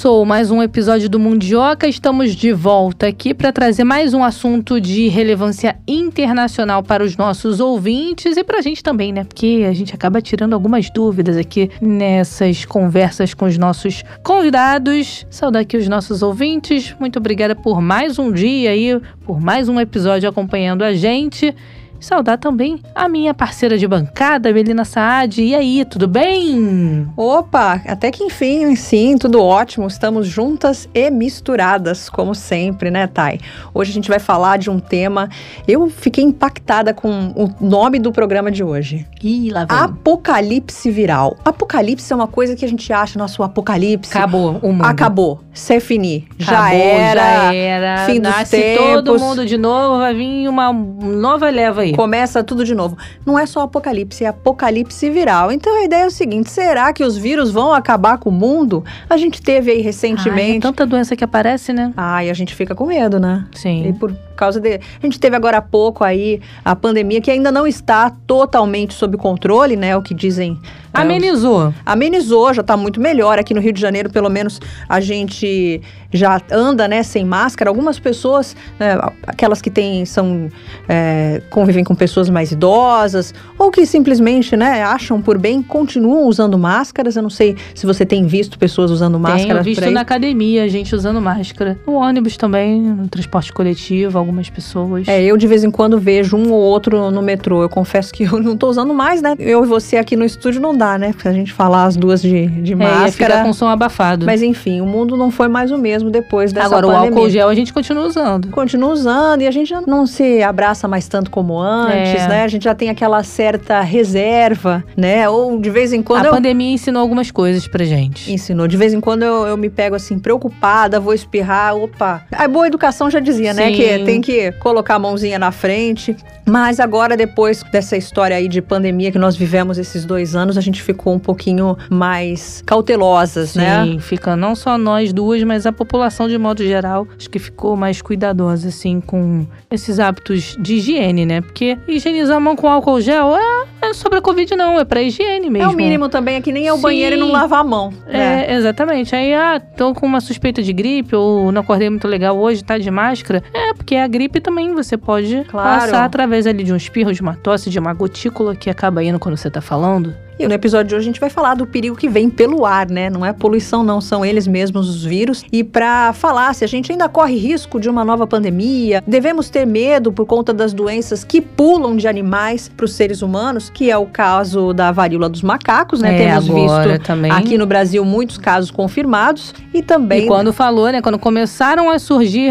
Começou mais um episódio do Mundioca. Estamos de volta aqui para trazer mais um assunto de relevância internacional para os nossos ouvintes e para a gente também, né? Porque a gente acaba tirando algumas dúvidas aqui nessas conversas com os nossos convidados. Saudar aqui os nossos ouvintes. Muito obrigada por mais um dia aí, por mais um episódio acompanhando a gente. Saudar também a minha parceira de bancada, Melina Saad. E aí, tudo bem? Opa, até que enfim, sim, tudo ótimo. Estamos juntas e misturadas, como sempre, né, Thay? Hoje a gente vai falar de um tema. Eu fiquei impactada com o nome do programa de hoje. Ih, lá vem. Apocalipse viral. Apocalipse é uma coisa que a gente acha, nosso apocalipse. Acabou o mundo. Acabou. C'est fini. já Acabou, era. Já era. Fim dos Nasce tempos. todo mundo de novo, vai vir uma nova leva aí. Começa tudo de novo. Não é só apocalipse, é apocalipse viral. Então a ideia é o seguinte: será que os vírus vão acabar com o mundo? A gente teve aí Ai, é recentemente. tanta doença que aparece, né? Ai, a gente fica com medo, né? E Sim. por causa de. A gente teve agora há pouco aí a pandemia que ainda não está totalmente sob controle, né? O que dizem. É, os- Amenizou. Amenizou, já está muito melhor. Aqui no Rio de Janeiro, pelo menos, a gente já anda, né, sem máscara. Algumas pessoas, né, aquelas que têm, são, é, convivem com pessoas mais idosas, ou que simplesmente, né, acham por bem, continuam usando máscaras. Eu não sei se você tem visto pessoas usando máscara Tenho visto na academia gente usando máscara. No ônibus também, no transporte coletivo, algumas pessoas. É, eu de vez em quando vejo um ou outro no metrô. Eu confesso que eu não tô usando mais, né? Eu e você aqui no estúdio não dá, né? Pra gente falar as duas de, de É, máscara. ficar com som abafado. Mas enfim, o mundo não foi mais o mesmo depois dessa Agora, o pandemia. álcool gel a gente continua usando. Continua usando e a gente já não se abraça mais tanto como antes, É. né? A gente já tem aquela certa reserva, né? Ou de vez em quando a eu... pandemia ensinou algumas coisas pra gente. Ensinou. De vez em quando eu, eu me pego assim, preocupada, vou espirrar, opa. A boa educação já dizia, né? Sim. Que tem que colocar a mãozinha na frente. Mas agora, depois dessa história aí de pandemia que nós vivemos esses dois anos, a gente ficou um pouquinho mais cautelosas, né? Sim, fica não só nós duas, mas a população de modo geral, acho que ficou mais cuidadosa, assim, com esses hábitos de higiene, né? Porque higienizar a mão com álcool gel é, é sobre a Covid, não, é pra higiene É mesmo. o mínimo também, é que nem é o Sim. banheiro e não lavar a mão. né? É, exatamente. Aí, ah, tô com uma suspeita de gripe ou não acordei muito legal hoje, tá de máscara. É, porque a gripe também você pode Claro. passar através ali de um espirro, de uma tosse, de uma gotícula que acaba indo quando você tá falando. E no episódio de hoje a gente vai falar do perigo que vem pelo ar, né? Não é poluição, não, são eles mesmos os vírus. E para falar se a gente ainda corre risco de uma nova pandemia, devemos ter medo por conta das doenças que pulam de animais para os seres humanos, que é o caso da varíola dos macacos, né? É, Temos agora visto também. aqui no Brasil muitos casos confirmados e também E quando falou, né? Quando começaram a surgir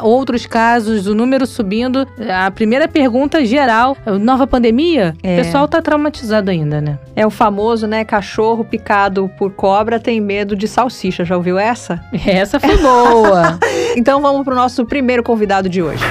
outros casos, o número subindo, a primeira pergunta geral, nova pandemia? É. O pessoal tá traumatizado ainda, né? é o famoso, né, cachorro picado por cobra tem medo de salsicha. Já ouviu essa? Essa foi boa. Então vamos para o nosso primeiro convidado de hoje.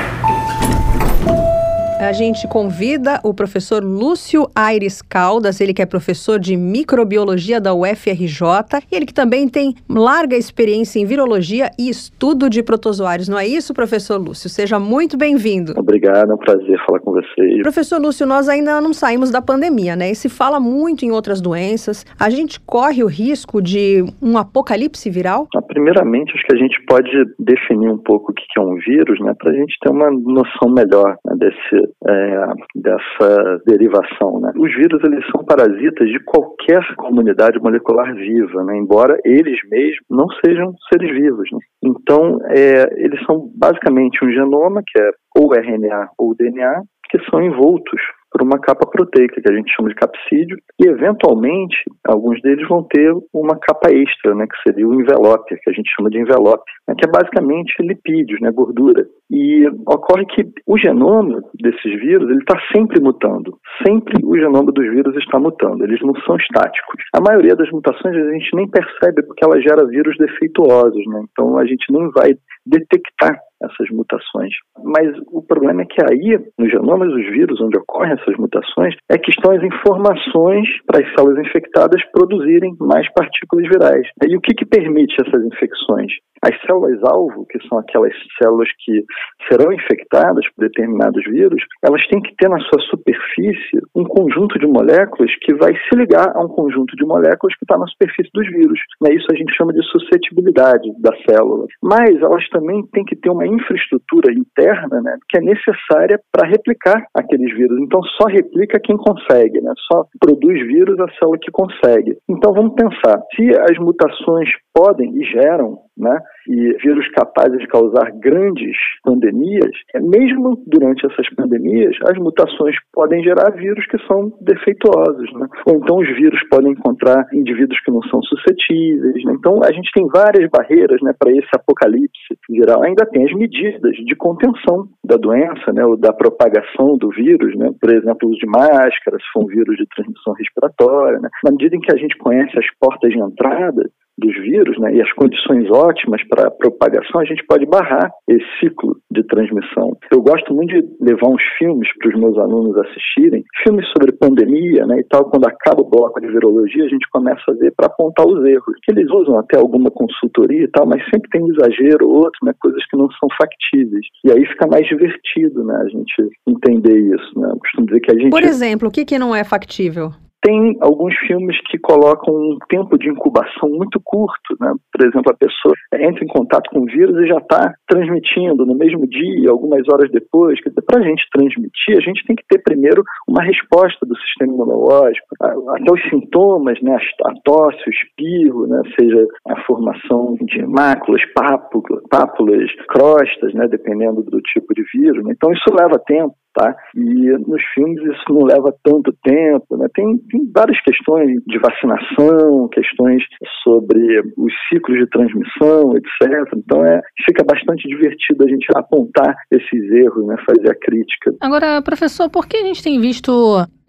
A gente convida o professor Lúcio Aires Caldas, ele que é professor de microbiologia da UFRJ, e ele que também tem larga experiência em virologia e estudo de protozoários. Não é isso, professor Lúcio? Seja muito bem-vindo. Obrigado, é um prazer falar com vocês. Professor Lúcio, nós ainda não saímos da pandemia, né? E se fala muito em outras doenças. A gente corre o risco de um apocalipse viral? Ah, Primeiramente, acho que a gente pode definir um pouco o que que é um vírus, né, para a gente ter uma noção melhor né, desse, é, dessa derivação. Né. Os vírus eles são parasitas de qualquer comunidade molecular viva, né, embora eles mesmos não sejam seres vivos. né. Então, é, eles são basicamente um genoma, que é ou RNA ou DNA, que são envoltos por uma capa proteica, que a gente chama de capsídeo, e eventualmente alguns deles vão ter uma capa extra, né, que seria o envelope, que a gente chama de envelope, né, que é basicamente lipídios, né, gordura. E ocorre que o genoma desses vírus ele está sempre mutando, sempre o genoma dos vírus está mutando, eles não são estáticos. A maioria das mutações a gente nem percebe porque ela gera vírus defeituosos, né, então a gente nem vai detectar essas mutações. Mas o problema é que aí, nos genomas dos vírus, onde ocorrem essas mutações, é que estão as informações para as células infectadas produzirem mais partículas virais. E o que, que permite essas infecções? As células-alvo, que são aquelas células que serão infectadas por determinados vírus, elas têm que ter na sua superfície um conjunto de moléculas que vai se ligar a um conjunto de moléculas que está na superfície dos vírus. Né? Isso a gente chama de suscetibilidade da célula. Mas elas também têm que ter uma infraestrutura interna né, que é necessária para replicar aqueles vírus. Então só replica quem consegue, né? só produz vírus a célula que consegue. Então vamos pensar, se as mutações podem e geram né, e vírus capazes de causar grandes pandemias, é, mesmo durante essas pandemias, as mutações podem gerar vírus que são defeituosos. Né? Ou então os vírus podem encontrar indivíduos que não são suscetíveis. Né? Então a gente tem várias barreiras né, para esse apocalipse geral. Ainda tem as medidas de contenção da doença, né, ou da propagação do vírus, né? por exemplo, uso de máscara, se for um vírus de transmissão respiratória. Né? Na medida em que a gente conhece as portas de entrada, dos vírus né, e as condições ótimas para propagação, a gente pode barrar esse ciclo de transmissão. Eu gosto muito de levar uns filmes para os meus alunos assistirem, filmes sobre pandemia né, e tal. Quando acaba o bloco de virologia, a gente começa a ver para apontar os erros. Que eles usam até alguma consultoria e tal, mas sempre tem um exagero ou outro, né, coisas que não são factíveis. E aí fica mais divertido né, a gente entender isso. Né? Eu costumo dizer que a gente. Por exemplo, o que, que não é factível? Tem alguns filmes que colocam um tempo de incubação muito curto, né? Por exemplo, a pessoa entra em contato com o vírus e já está transmitindo no mesmo dia, algumas horas depois. Para a gente transmitir, a gente tem que ter primeiro uma resposta do sistema imunológico, até os sintomas, né? A tosse, o espirro, né? Seja a formação de máculas, pápulas, crostas, né? Dependendo do tipo de vírus. Né? Então isso leva tempo tá? E nos filmes isso não leva tanto tempo, né? Tem, tem várias questões de vacinação, questões sobre os ciclos de transmissão, etc. Então é, fica bastante divertido a gente apontar esses erros, né? Fazer a crítica. Agora, professor, por que a gente tem visto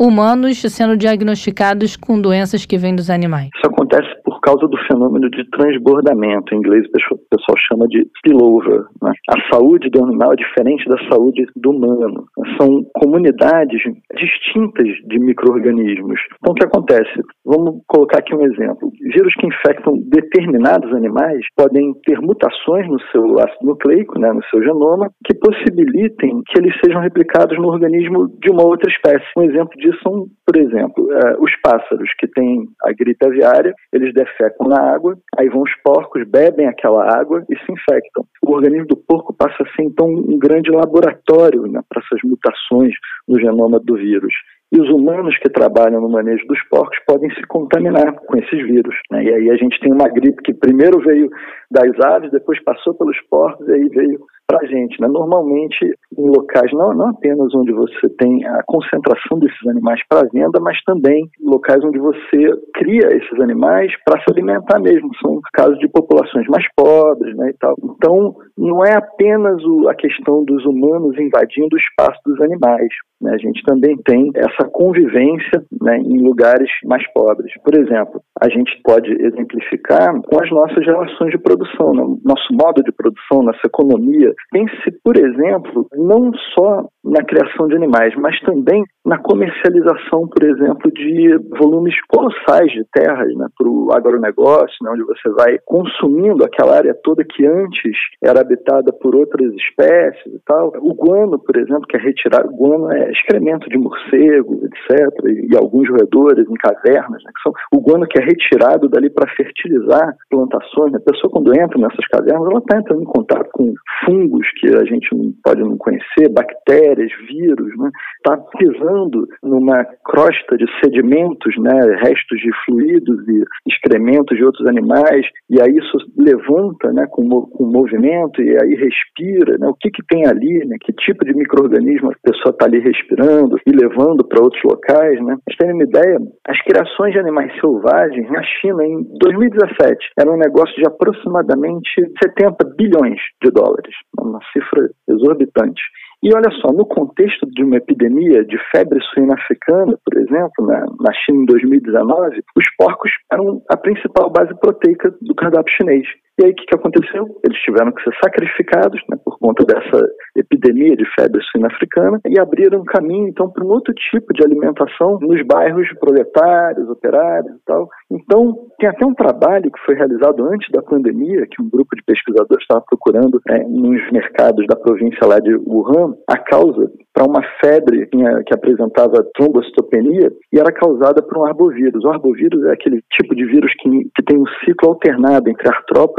humanos sendo diagnosticados com doenças que vêm dos animais? Isso acontece por causa do fenômeno de transbordamento. Em inglês, o pessoal chama de spillover. Né? A saúde do animal é diferente da saúde do humano. São comunidades distintas de micro-organismos. Então, o que acontece? Vamos colocar aqui um exemplo. Vírus que infectam determinados animais podem ter mutações no seu ácido nucleico, né, no seu genoma, que possibilitem que eles sejam replicados no organismo de uma outra espécie. Um exemplo disso são, por exemplo, uh, os pássaros que têm a gripe aviária, eles defecam na água, aí vão os porcos, bebem aquela água e se infectam. O organismo do porco passa a ser então um grande laboratório né, para essas mutações no genoma do vírus. E os humanos que trabalham no manejo dos porcos podem se contaminar com esses vírus. Né? E aí a gente tem uma gripe que primeiro veio das aves, depois passou pelos porcos e aí veio para a gente. Né? Normalmente em locais não, não apenas onde você tem a concentração desses animais para venda, mas também locais onde você cria esses animais para se alimentar mesmo. São casos de populações mais pobres né, e tal. Então não é apenas o, a questão dos humanos invadindo o espaço dos animais. Né? A gente também tem essa convivência né, em lugares mais pobres. Por exemplo, a gente pode exemplificar com as nossas relações de produção, né? nosso modo de produção, nossa economia. Pense, por exemplo, não só na criação de animais, mas também na comercialização, por exemplo, de volumes colossais de terras né, para o agronegócio, né, onde você vai consumindo aquela área toda que antes era habitada por outras espécies e tal. O guano, por exemplo, que é retirado, o guano é excremento de morcego, etc., e, e alguns roedores em cavernas, né, que são o guano que é retirado dali para fertilizar plantações. Né. A pessoa, quando entra nessas cavernas, ela está entrando em contato com fungos que a gente não pode não conhecer, bactérias, vírus, está né, pisando numa crosta de sedimentos, né, restos de fluidos e excrementos de outros animais, e aí isso levanta né, com, com movimento e aí respira. Né, o que, que tem ali, né, que tipo de microorganismo a pessoa está ali respirando e levando para outros locais. Né. Pra terem uma ideia, as criações de animais selvagens na China em 2017 era um negócio de aproximadamente 70 bilhões de dólares, uma cifra exorbitante. E olha só, no contexto de uma epidemia de febre suína africana, por exemplo, na, na China em 2019, os porcos eram a principal base proteica do cardápio chinês. E aí o que, que aconteceu? Eles tiveram que ser sacrificados né, por conta dessa epidemia de febre suína africana e abriram caminho então para um outro tipo de alimentação nos bairros proletários, operários e tal. Então, tem até um trabalho que foi realizado antes da pandemia, que um grupo de pesquisadores estava procurando é, nos mercados da província lá de Wuhan, a causa para uma febre que apresentava trombocitopenia e era causada por um arbovírus. O arbovírus é aquele tipo de vírus que, que tem um ciclo alternado entre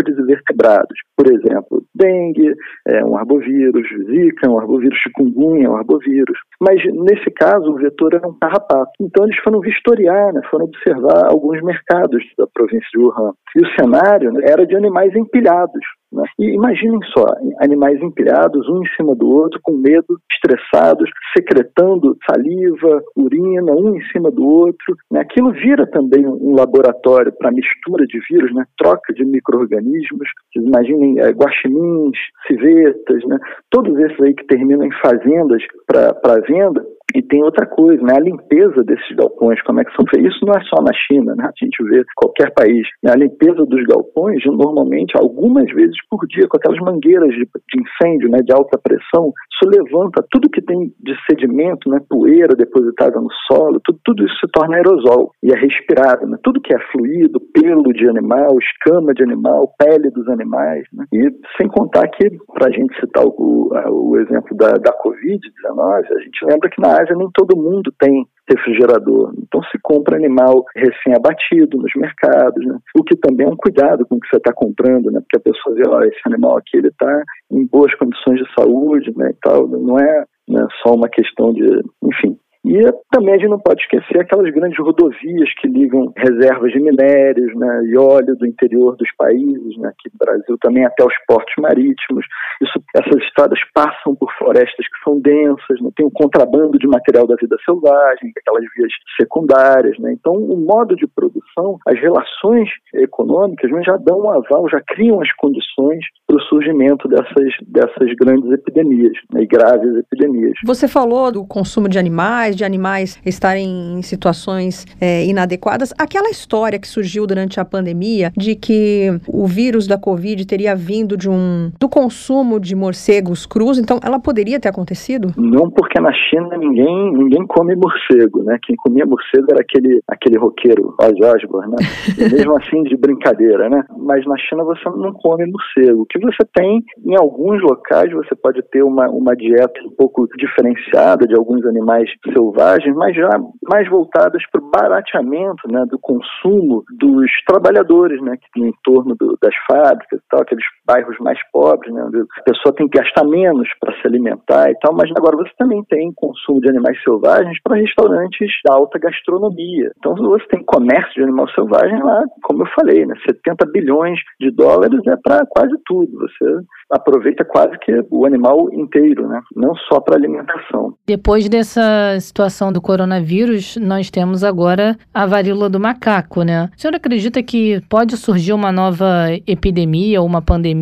artrópodes e vertebrados. Por exemplo, dengue é um arbovírus, zika é um arbovírus, chikungunya é um arbovírus. Mas nesse caso o vetor era um carrapato. Então eles foram vistoriar, né, foram observar alguns mercados da província de Wuhan. E o cenário né, era de animais empilhados. Né? E imaginem só, animais empilhados, um em cima do outro, com medo, estressados, secretando saliva, urina, um em cima do outro. Né? Aquilo vira também um laboratório para mistura de vírus, né? troca de micro-organismos. Imaginem é, guaxinins, civetas, né? todos esses aí que terminam em fazendas para venda, e tem outra coisa, né? A limpeza desses galpões, como é que são feitos? Isso não é só na China, né? A gente vê qualquer país. Né? A limpeza dos galpões, normalmente, algumas vezes por dia, com aquelas mangueiras de, de incêndio, né? De alta pressão, isso levanta tudo que tem de sedimento, né? Poeira depositada no solo, tudo, tudo isso se torna aerosol e é respirado, né? Tudo que é fluido, pelo de animal, escama de animal, pele dos animais, né? E sem contar que, para a gente citar o, o exemplo da, da Covid-19, a gente lembra que na Ásia nem todo mundo tem refrigerador. Então se compra animal recém-abatido nos mercados, né? o que também é um cuidado com o que você está comprando, né? porque a pessoa vê, ó, esse animal aqui ele está em boas condições de saúde, né, e tal. Não é né, só uma questão de, enfim, e também a gente não pode esquecer aquelas grandes rodovias que ligam reservas de minérios né, e óleo do interior dos países, né, aqui no Brasil também até os portos marítimos. Isso, essas estradas passam por florestas que são densas, né, tem o um contrabando de material da vida selvagem, aquelas vias secundárias. Né. Então, o modo de produção, as relações econômicas né, já dão um aval, já criam as condições para o surgimento dessas, dessas grandes epidemias né, e graves epidemias. Você falou do consumo de animais, de animais estarem em situações é, inadequadas. Aquela história que surgiu durante a pandemia de que o vírus da Covid teria vindo de um do consumo de morcegos crus, então ela poderia ter acontecido? Não, porque na China ninguém ninguém come morcego, né? Quem comia morcego era aquele aquele roqueiro Oz Osbourne, né? E mesmo assim de brincadeira, né? Mas na China você não come morcego. O que você tem em alguns locais você pode ter uma, uma dieta um pouco diferenciada de alguns animais selvagens selvagens, mas já mais voltadas para o barateamento né, do consumo dos trabalhadores, né, que no entorno do, das fábricas e tal, aqueles bairros mais pobres, né, onde a pessoa tem que gastar menos para se alimentar e tal, mas agora você também tem consumo de animais selvagens para restaurantes da alta gastronomia. Então você tem comércio de animal selvagem lá, como eu falei, né, 70 bilhões de dólares é para quase tudo. Você aproveita quase que o animal inteiro, né, não só para alimentação. Depois dessa situação do coronavírus, nós temos agora a varíola do macaco, né? O senhor acredita que pode surgir uma nova epidemia ou uma pandemia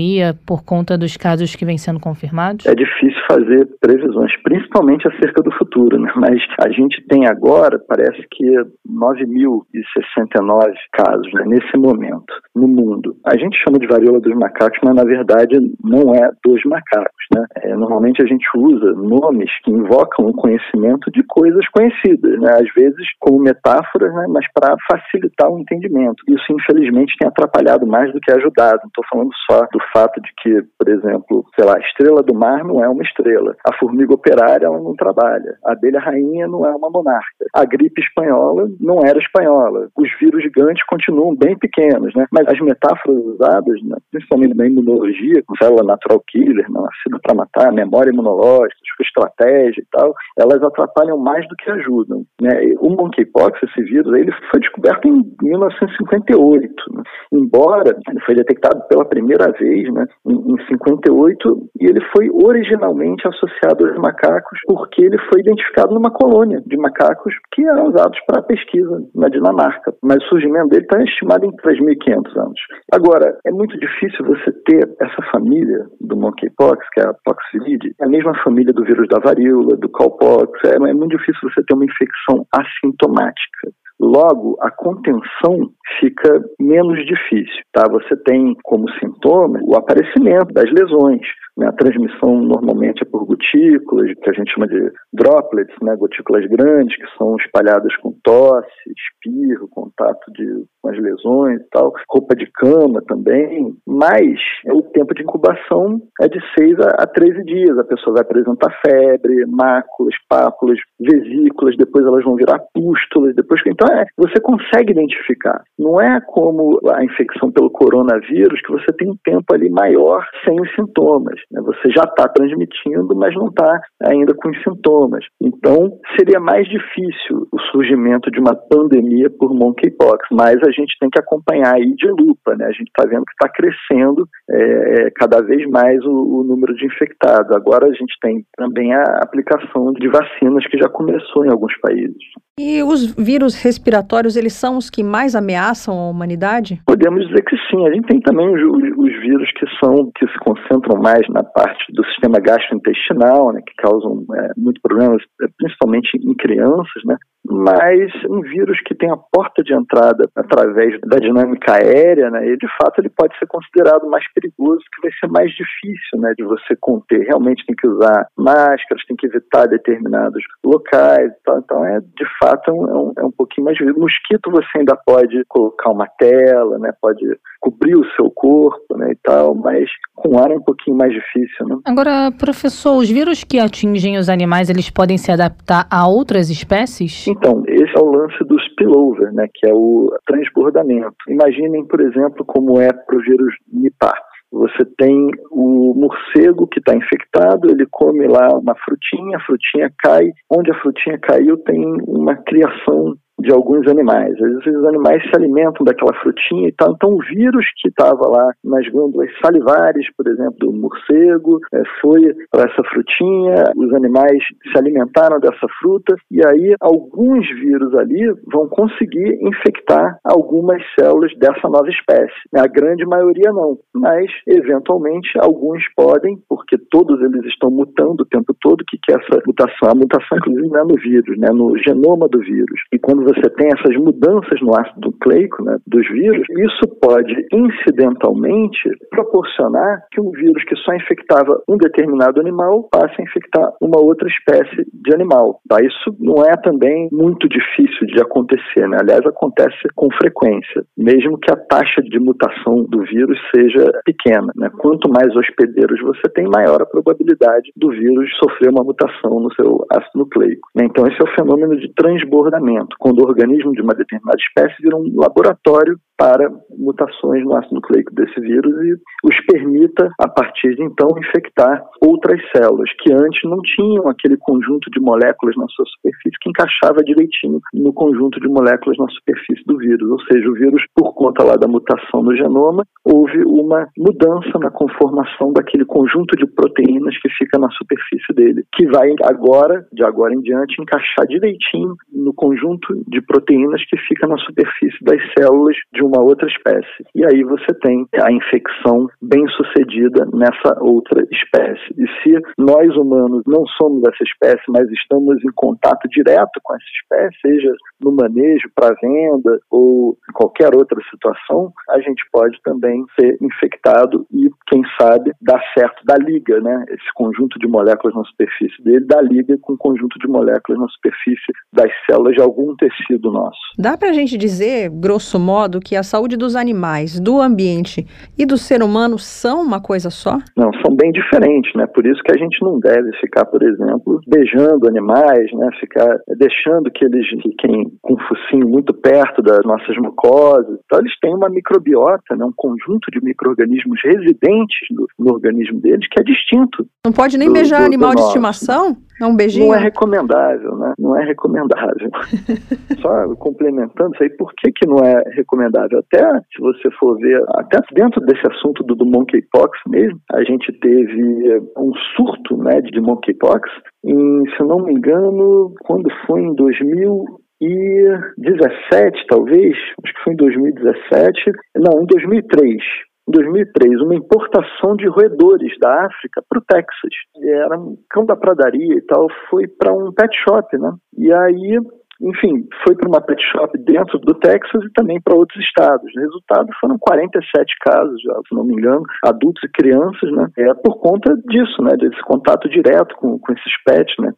por conta dos casos que vêm sendo confirmados? É difícil fazer previsões, principalmente acerca do futuro, né? Mas a gente tem agora, parece que 9.069 casos né, nesse momento no mundo. A gente chama de varíola dos macacos, mas na verdade não é dos macacos, né? É, normalmente a gente usa nomes que invocam o conhecimento de coisas coisas conhecidas, né? às vezes como metáforas, né? mas para facilitar o entendimento. Isso, infelizmente, tem atrapalhado mais do que ajudado. Não estou falando só do fato de que, por exemplo, sei lá, a estrela do mar não é uma estrela, a formiga operária ela não trabalha, a abelha rainha não é uma monarca, a gripe espanhola não era espanhola, os vírus gigantes continuam bem pequenos, né? mas as metáforas usadas, né? principalmente na imunologia, com célula natural killer, nascida para matar, memória imunológica, estratégia e tal, elas atrapalham mais mais do que ajudam. Né? O monkeypox, esse vírus, ele foi descoberto em 1958, né? embora ele foi detectado pela primeira vez né, em, em 58 e ele foi originalmente associado aos macacos porque ele foi identificado numa colônia de macacos que eram usados para pesquisa na Dinamarca. Mas o surgimento dele está estimado em 3.500 anos. Agora, é muito difícil você ter essa família do monkeypox, que é a poxviridae, é a mesma família do vírus da varíola, do cowpox, é, é muito difícil você ter uma infecção assintomática. Logo, a contenção fica menos difícil, tá? Você tem como sintoma o aparecimento das lesões? A transmissão normalmente é por gotículas, que a gente chama de droplets, né? gotículas grandes, que são espalhadas com tosse, espirro, contato de, com as lesões e tal, roupa de cama também, mas o tempo de incubação é de 6 a, a 13 dias. A pessoa vai apresentar febre, máculas, pápulas, vesículas, depois elas vão virar pústulas, depois então é, você consegue identificar. Não é como a infecção pelo coronavírus que você tem um tempo ali maior sem os sintomas. Né? Você já está transmitindo, mas não está ainda com os sintomas. Então seria mais difícil o surgimento de uma pandemia por monkeypox, mas a gente tem que acompanhar aí de lupa, né? A gente está vendo que está crescendo é, cada vez mais o, o número de infectados. Agora a gente tem também a aplicação de vacinas que já começou em alguns países. E os vírus respiratórios, eles são os que mais ameaçam a humanidade? Podemos dizer que sim. A gente tem também os, os vírus que são que se concentram mais na parte do sistema gastrointestinal, né, que causam é, muito problemas, é, principalmente em crianças, né? Mas um vírus que tem a porta de entrada através da dinâmica aérea, né, de fato ele pode ser considerado mais perigoso, que vai ser mais difícil né, de você conter. Realmente tem que usar máscaras, tem que evitar determinados locais, tal. então é de fato é um, é um pouquinho mais difícil. Mosquito você ainda pode colocar uma tela, né, pode cobrir o seu corpo né, e tal, mas com ar é um pouquinho mais difícil. Né? Agora, professor, os vírus que atingem os animais, eles podem se adaptar a outras espécies? Então, esse é o lance do spillover, né, que é o transbordamento. Imaginem, por exemplo, como é para o vírus Nipah. Você tem o morcego que está infectado, ele come lá uma frutinha, a frutinha cai. Onde a frutinha caiu tem uma criação de alguns animais. Às vezes os animais se alimentam daquela frutinha e tal. Então o vírus que estava lá nas glândulas salivares, por exemplo, do morcego, é, foi para essa frutinha, os animais se alimentaram dessa fruta e aí alguns vírus ali vão conseguir infectar algumas células dessa nova espécie. A grande maioria não, mas eventualmente alguns podem, porque todos eles estão mutando o tempo todo. Que, que é essa mutação? A mutação, inclusive, não é no vírus, né? no genoma do vírus. E quando você tem essas mudanças no ácido nucleico né, dos vírus, isso pode incidentalmente proporcionar que um vírus que só infectava um determinado animal passe a infectar uma outra espécie de animal. Tá? Isso não é também muito difícil de acontecer, né? aliás, acontece com frequência, mesmo que a taxa de mutação do vírus seja pequena. Né? Quanto mais hospedeiros você tem, maior a probabilidade do vírus sofrer uma mutação no seu ácido nucleico. Né? Então, esse é o fenômeno de transbordamento quando organismo de uma determinada espécie vira um laboratório para mutações no ácido nucleico desse vírus e os permita, a partir de então, infectar outras células que antes não tinham aquele conjunto de moléculas na sua superfície que encaixava direitinho no conjunto de moléculas na superfície do vírus. Ou seja, o vírus, por conta lá da mutação no genoma, houve uma mudança na conformação daquele conjunto de proteínas que fica na superfície dele, que vai agora, de agora em diante, encaixar direitinho no conjunto de proteínas que fica na superfície das células de outra espécie. E aí você tem a infecção bem sucedida nessa outra espécie. E se nós humanos não somos essa espécie, mas estamos em contato direto com essa espécie, seja no manejo para venda ou qualquer outra situação, a gente pode também ser infectado e, quem sabe, dar certo da liga, né? Esse conjunto de moléculas na superfície dele da liga com o conjunto de moléculas na superfície das células de algum tecido nosso. Dá para a gente dizer, grosso modo, que a saúde dos animais, do ambiente e do ser humano são uma coisa só? Não, são bem diferentes, né? Por isso que a gente não deve ficar, por exemplo, beijando animais, né? Ficar deixando que eles fiquem com o focinho muito perto das nossas mucosas. Então, eles têm uma microbiota, né? um conjunto de micro-organismos residentes no, no, organismo deles que é distinto. Não pode nem do, beijar do, animal do de estimação? É um beijinho? Não é recomendável, né? Não é recomendável. Só complementando isso aí, por que, que não é recomendável? Até se você for ver, até dentro desse assunto do, do monkeypox mesmo, a gente teve um surto né, de monkeypox em, se não me engano, quando foi em 2017, talvez, acho que foi em 2017, não, em 2003. Em 2003, uma importação de roedores da África para o Texas. Era um cão da pradaria e tal, foi para um pet shop, né? E aí enfim, foi para uma pet shop dentro do Texas e também para outros estados. O resultado foram 47 casos, se não me engano, adultos e crianças, né? É por conta disso, né? Desse contato direto com, com esses pets, né?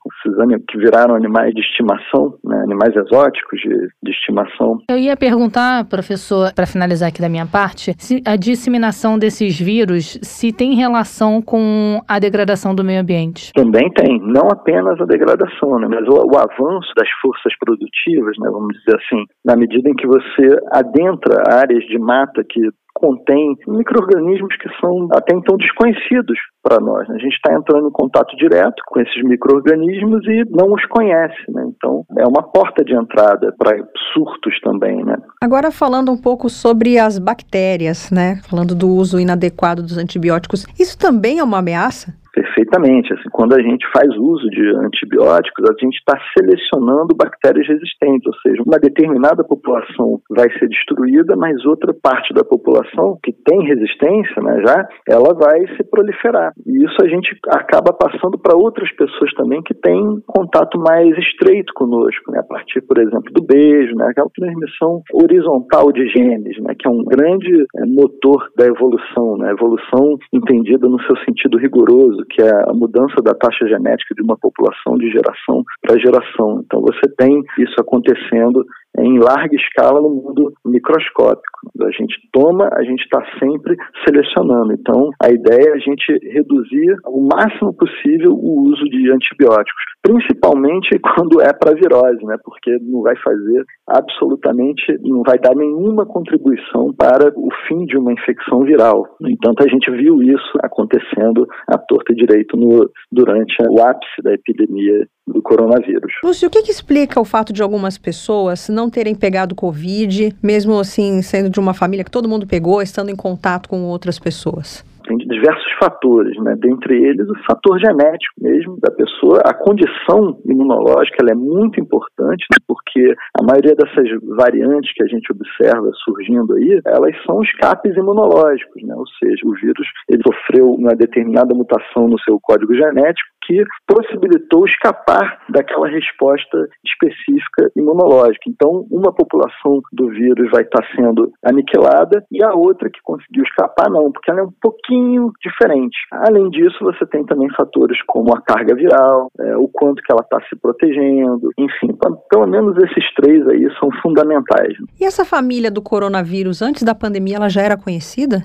Que viraram animais de estimação, né, animais exóticos de, de estimação. Eu ia perguntar, professor, para finalizar aqui da minha parte, se a disseminação desses vírus se tem relação com a degradação do meio ambiente. Também tem, não apenas a degradação, né, mas o, o avanço das forças produtivas, né, vamos dizer assim, na medida em que você adentra áreas de mata que contém micro-organismos que são até então desconhecidos para nós. Né? A gente está entrando em contato direto com esses micro-organismos e não os conhece. Né? Então, é uma porta de entrada para surtos também. Né? Agora, falando um pouco sobre as bactérias, né? falando do uso inadequado dos antibióticos, isso também é uma ameaça? Perfeitamente. Assim, quando a gente faz uso de antibióticos, a gente está selecionando bactérias resistentes, ou seja, uma determinada população vai ser destruída, mas outra parte da população que tem resistência, né, já, ela vai se proliferar. E isso a gente acaba passando para outras pessoas também que têm contato mais estreito conosco, né, a partir, por exemplo, do beijo, né, aquela transmissão horizontal de genes, né, que é um grande é, motor da evolução, né, evolução entendida no seu sentido rigoroso, que é a mudança da taxa genética de uma população de geração para geração. Então você tem isso acontecendo em larga escala no mundo microscópico. A gente toma, a gente está sempre selecionando. Então, a ideia é a gente reduzir o máximo possível o uso de antibióticos, principalmente quando é para virose, né? Porque não vai fazer absolutamente, não vai dar nenhuma contribuição para o fim de uma infecção viral. No entanto, a gente viu isso acontecendo à torta e direito no, durante o ápice da epidemia do coronavírus. Lúcio, o que, que, explica o fato de algumas pessoas não terem pegado Covid, mesmo assim sendo de uma família que todo mundo pegou, estando em contato com outras pessoas? tem diversos fatores, né? dentre eles o fator genético mesmo da pessoa. A condição imunológica ela é muito importante, né? porque a maioria dessas variantes que a gente observa surgindo aí, elas são escapes imunológicos, né? ou seja, o vírus ele sofreu uma determinada mutação no seu código genético que possibilitou escapar daquela resposta específica imunológica. Então, uma população do vírus vai estar sendo aniquilada e a outra que conseguiu escapar não, porque ela é um pouquinho diferente. Além disso, você tem também fatores como a carga viral, é, o quanto que ela está se protegendo, enfim, pelo menos esses três aí são fundamentais. E essa família do coronavírus, antes da pandemia, ela já era conhecida?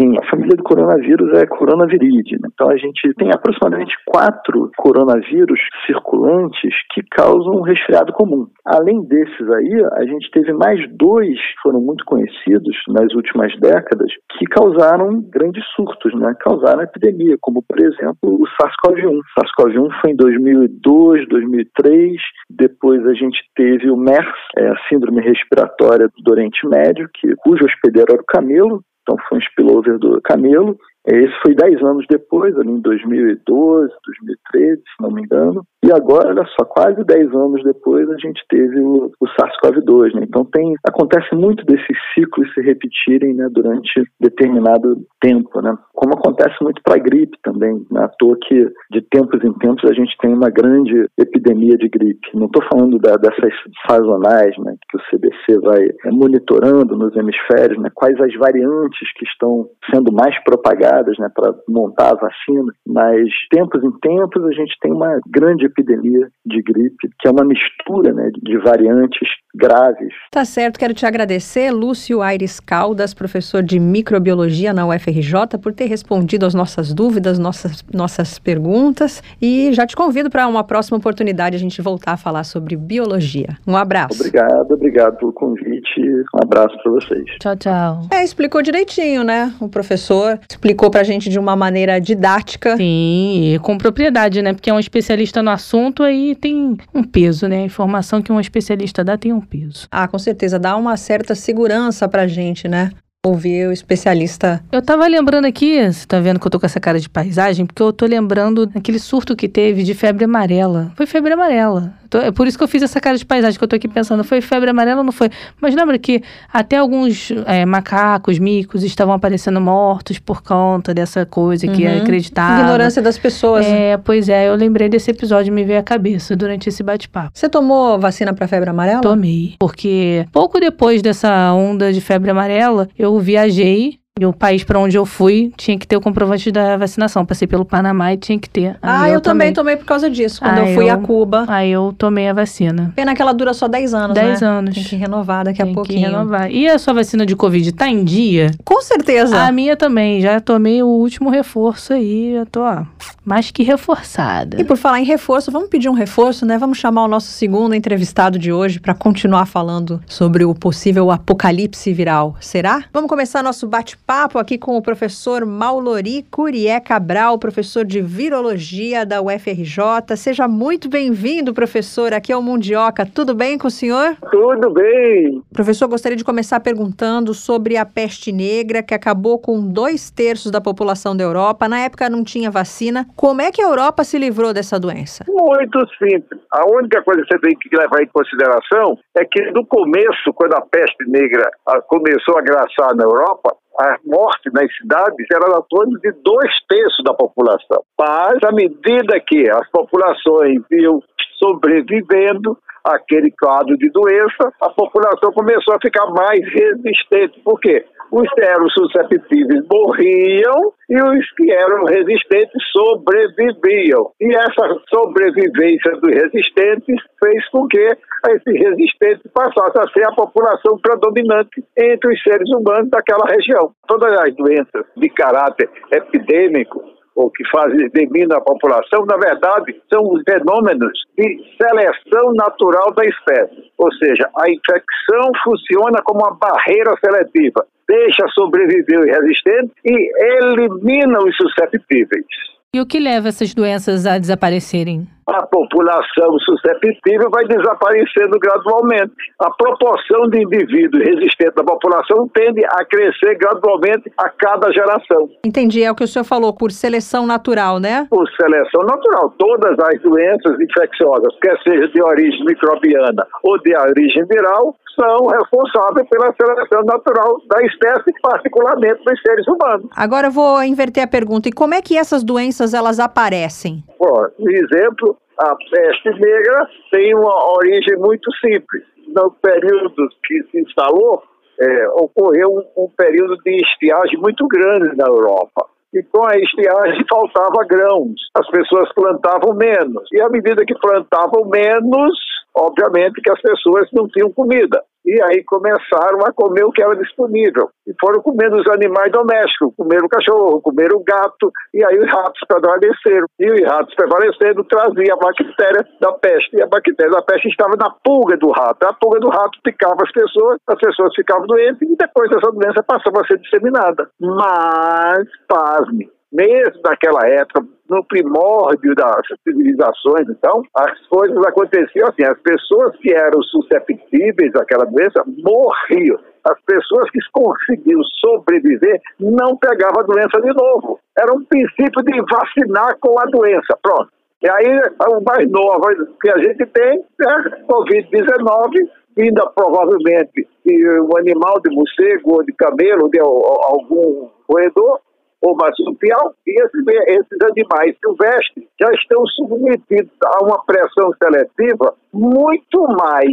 Sim, a família do coronavírus é coronaviride. Né? Então a gente tem aproximadamente quatro coronavírus circulantes que causam um resfriado comum. Além desses aí, a gente teve mais dois que foram muito conhecidos nas últimas décadas que causaram grandes surtos, né? causaram epidemia, como por exemplo o SARS-CoV-1. O SARS-CoV-1 foi em 2002, 2003, depois a gente teve o MERS, é a síndrome respiratória do Oriente Médio, que, cujo hospedeiro era o camelo, então foi um spillover do Camelo. Esse foi 10 anos depois, ali em 2012, 2013, se não me engano. E agora, olha só, quase 10 anos depois, a gente teve o, o SARS-CoV-2. Né? Então tem, acontece muito desses ciclos se repetirem né, durante determinado tempo, né? como acontece muito para a gripe também. Né? À toa que, de tempos em tempos, a gente tem uma grande epidemia de gripe. Não estou falando da, dessas sazonais né, que o CDC vai monitorando nos hemisférios, né, quais as variantes que estão sendo mais propagadas né, para montar a vacina, mas tempos em tempos a gente tem uma grande epidemia de gripe, que é uma mistura né, de variantes graves. Tá certo, quero te agradecer, Lúcio Aires Caldas, professor de microbiologia na UFRJ, por ter respondido às nossas dúvidas, nossas, nossas perguntas. E já te convido para uma próxima oportunidade a gente voltar a falar sobre biologia. Um abraço. Obrigado, obrigado pelo convite. Um abraço para vocês. Tchau, tchau. É, explicou direitinho, né? O professor explicou para a gente de uma maneira didática. Sim, e com propriedade, né? Porque é um especialista no assunto aí tem um peso, né? A informação que um especialista dá tem um peso. Ah, com certeza, dá uma certa segurança pra gente, né? Ouvir o especialista. Eu tava lembrando aqui, você tá vendo que eu tô com essa cara de paisagem, porque eu tô lembrando daquele surto que teve de febre amarela. Foi febre amarela. É por isso que eu fiz essa cara de paisagem que eu tô aqui pensando. Foi febre amarela ou não foi? Mas lembra que até alguns é, macacos, micos estavam aparecendo mortos por conta dessa coisa que é uhum. acreditava. Ignorância das pessoas. É, né? pois é. Eu lembrei desse episódio e me veio à cabeça durante esse bate-papo. Você tomou vacina para febre amarela? Tomei. Porque pouco depois dessa onda de febre amarela, eu viajei E o país para onde eu fui tinha que ter o comprovante da vacinação. Passei pelo Panamá e tinha que ter. Ah, Aí eu, também tomei por causa disso, quando eu fui eu- a Cuba. Aí eu tomei a vacina. Pena que ela dura só 10 anos, 10 né? anos. Tem que renovar daqui a Tem que pouquinho. renovar. E a sua vacina de Covid tá em dia? Com certeza. A minha também. Já tomei o último reforço aí. Eu tô, ó, mais que reforçada. E por falar em reforço, vamos pedir um reforço, né? Vamos chamar o nosso segundo entrevistado de hoje para continuar falando sobre o possível apocalipse viral. Será? Vamos começar nosso bate-papo aqui com o professor Maulori Curié Cabral, professor de virologia da UFRJ. Seja muito bem-vindo, professor, aqui ao Mundioca. Tudo bem com o senhor? Tudo bem. Professor, gostaria de começar perguntando sobre a peste negra, que acabou com dois terços da população da Europa. Na época não tinha vacina. Como é que a Europa se livrou dessa doença? Muito simples. A única coisa que você tem que levar em consideração é que no começo, quando a peste negra ah, começou a graçar na Europa, a morte nas cidades era na torno de dois terços da população. Mas, à medida que as populações iam sobrevivendo àquele quadro de doença, a população começou a ficar mais resistente. Por quê? Os que eram susceptíveis morriam e os que eram resistentes sobreviviam. E essa sobrevivência dos resistentes fez com que esses resistentes passassem a ser a população predominante entre os seres humanos daquela região. Todas as doenças de caráter epidêmico ou que fazem a população, na verdade, são os fenômenos de seleção natural da espécie. Ou seja, a infecção funciona como uma barreira seletiva, deixa sobreviver os resistentes e elimina os susceptíveis. E o que leva essas doenças a desaparecerem? A população susceptível vai desaparecendo gradualmente. A proporção de indivíduos resistentes da população tende a crescer gradualmente a cada geração. Entendi, é o que o senhor falou, por seleção natural, né? por seleção natural. Todas as doenças infecciosas, quer seja de origem microbiana ou de origem viral, são responsáveis pela seleção natural da espécie, particularmente dos seres humanos. Agora eu vou inverter a pergunta. E como é que essas doenças elas aparecem? Por exemplo, a peste negra tem uma origem muito simples. No período que se instalou, é, ocorreu um, um período de estiagem muito grande na Europa. E com a estiagem faltava grãos, as pessoas plantavam menos. E à medida que plantavam menos, obviamente que as pessoas não tinham comida. E aí começaram a comer o que era disponível. E foram comendo os animais domésticos, comeram o cachorro, comeram o gato, e aí os ratos prevaleceram. E os ratos prevalecendo traziam a bactéria da peste. E a bactéria da peste estava na pulga do rato. A pulga do rato picava as pessoas, as pessoas ficavam doentes, e depois essa doença passava a ser disseminada. Mas, pasme, mesmo naquela época, no primórdio das civilizações, então, as coisas aconteciam assim: as pessoas que eram susceptíveis àquela doença morriam. As pessoas que conseguiam sobreviver não pegavam a doença de novo. Era um princípio de vacinar com a doença. Pronto. E aí, o mais novo que a gente tem é a Covid-19, vinda provavelmente um animal de morcego, ou de camelo, de algum roedor, ou marsupial, e esses, esses animais silvestres já estão submetidos a uma pressão seletiva muito mais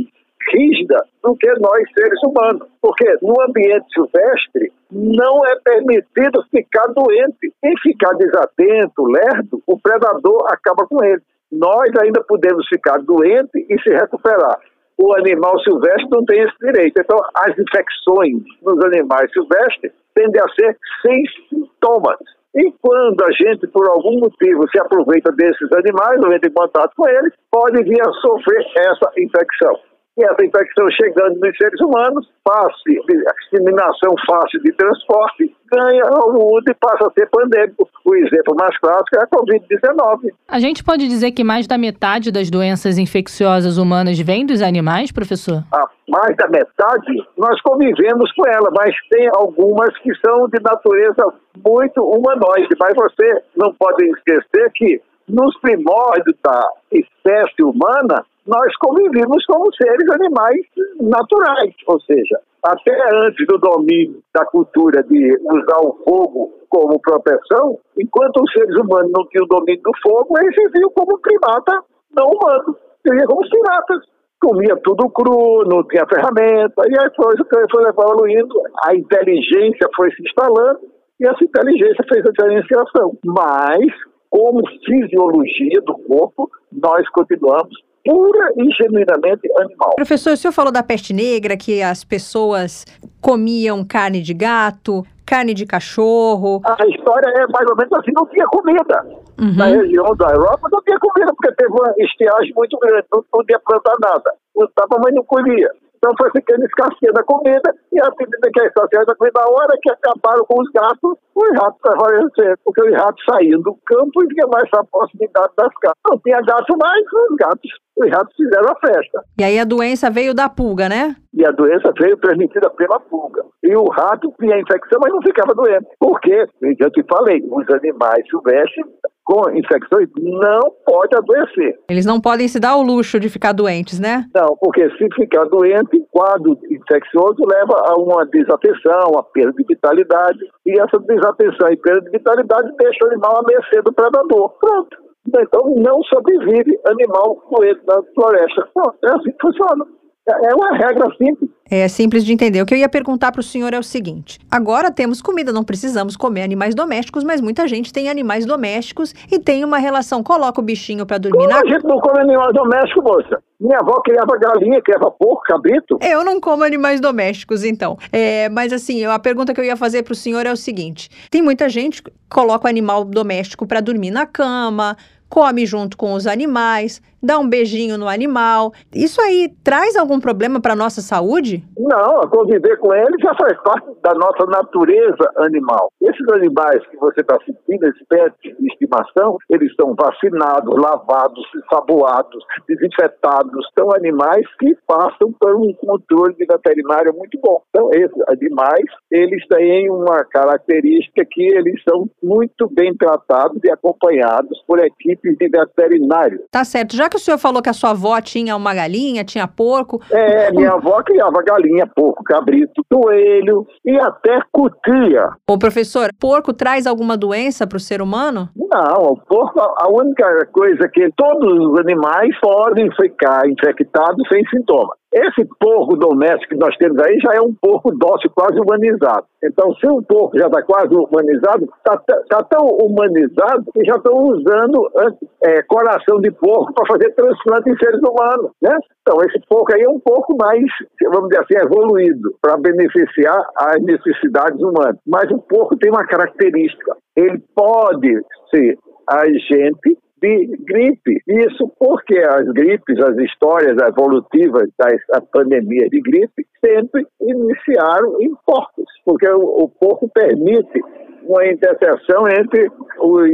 rígida do que nós seres humanos. Porque no ambiente silvestre não é permitido ficar doente. Quem ficar desatento, lerdo, o predador acaba com ele. Nós ainda podemos ficar doente e se recuperar. O animal silvestre não tem esse direito. Então, as infecções nos animais silvestres tendem a ser sem sintomas. E quando a gente, por algum motivo, se aproveita desses animais ou entra em contato com eles, pode vir a sofrer essa infecção. E essa infecção chegando nos seres humanos, fácil, disseminação fácil de transporte, ganha o mundo e passa a ser pandêmico. O exemplo mais clássico é a Covid-19. A gente pode dizer que mais da metade das doenças infecciosas humanas vem dos animais, professor? A mais da metade, nós convivemos com ela, mas tem algumas que são de natureza muito humanoide. Mas você não pode esquecer que nos primórdios da espécie humana, nós convivimos como seres animais naturais, ou seja, até antes do domínio da cultura de usar o fogo como proteção, enquanto os seres humanos não tinham domínio do fogo, eles viviam como primata não humano, viviam como primatas. comia tudo cru, não tinha ferramenta, e aí foi, foi evoluindo, a inteligência foi se instalando, e essa inteligência fez a diferenciação. Mas, como fisiologia do corpo, nós continuamos pura e genuinamente animal. Professor, o senhor falou da peste negra, que as pessoas comiam carne de gato, carne de cachorro. A história é mais ou menos assim, não tinha comida. Uhum. Na região da Europa não tinha comida, porque teve uma estiagem muito grande, não podia plantar nada. Plantava, mas não colhia. Então foi ficando escasseando a comida e a medida que a escasseando a comida, a hora que acabaram com os gatos, os ratos apareceram, porque os ratos saíam do campo e vinha mais a proximidade das casas. Não tinha gato mais, os gatos, os ratos fizeram a festa. E aí a doença veio da pulga, né? E a doença veio transmitida pela pulga. E o rato tinha infecção, mas não ficava doente. Por quê? Eu te falei, os animais silvestres com infecções não pode adoecer. Eles não podem se dar o luxo de ficar doentes, né? Não, porque se ficar doente, quadro infeccioso leva a uma desatenção, a perda de vitalidade, e essa desatenção e perda de vitalidade deixa o animal à mercê do predador. Pronto. Então não sobrevive animal doente na floresta. Pronto, é assim que funciona. É uma regra simples. É simples de entender. O que eu ia perguntar para o senhor é o seguinte: agora temos comida, não precisamos comer animais domésticos, mas muita gente tem animais domésticos e tem uma relação. Coloca o bichinho para dormir Como na. A gente não come animais domésticos, moça. Minha avó criava galinha, criava porco, cabrito. Eu não como animais domésticos, então. É, mas assim, a pergunta que eu ia fazer para o senhor é o seguinte: tem muita gente que coloca o animal doméstico para dormir na cama, come junto com os animais, dá um beijinho no animal. Isso aí traz algum problema para a nossa saúde? Não, conviver com ele já faz parte da nossa natureza animal. Esses animais que você está sentindo, esses pets de estimação, eles estão vacinados, lavados, saboados, desinfetados. São animais que passam por um controle de veterinário muito bom. Então, esses animais, eles têm uma característica que eles são muito bem tratados e acompanhados por equipes de veterinário. Tá certo. Já que o senhor falou que a sua avó tinha uma galinha, tinha porco. É, minha avó criava galinha, porco, cabrito, coelho e até cutia. Ô, professor, porco traz alguma doença para o ser humano? Não, o porco, a única coisa que todos os animais podem ficar infectados sem sintomas. Esse porco doméstico que nós temos aí já é um porco dócil quase humanizado. Então, se o porco já está quase humanizado, está tá tão humanizado que já estão usando é, coração de porco para fazer transplante em seres humanos. Né? Então, esse porco aí é um pouco mais, vamos dizer assim, evoluído para beneficiar as necessidades humanas. Mas o porco tem uma característica: ele pode ser agente de gripe. Isso porque as gripes, as histórias evolutivas da pandemia de gripe sempre iniciaram em porcos, porque o, o porco permite uma interseção entre os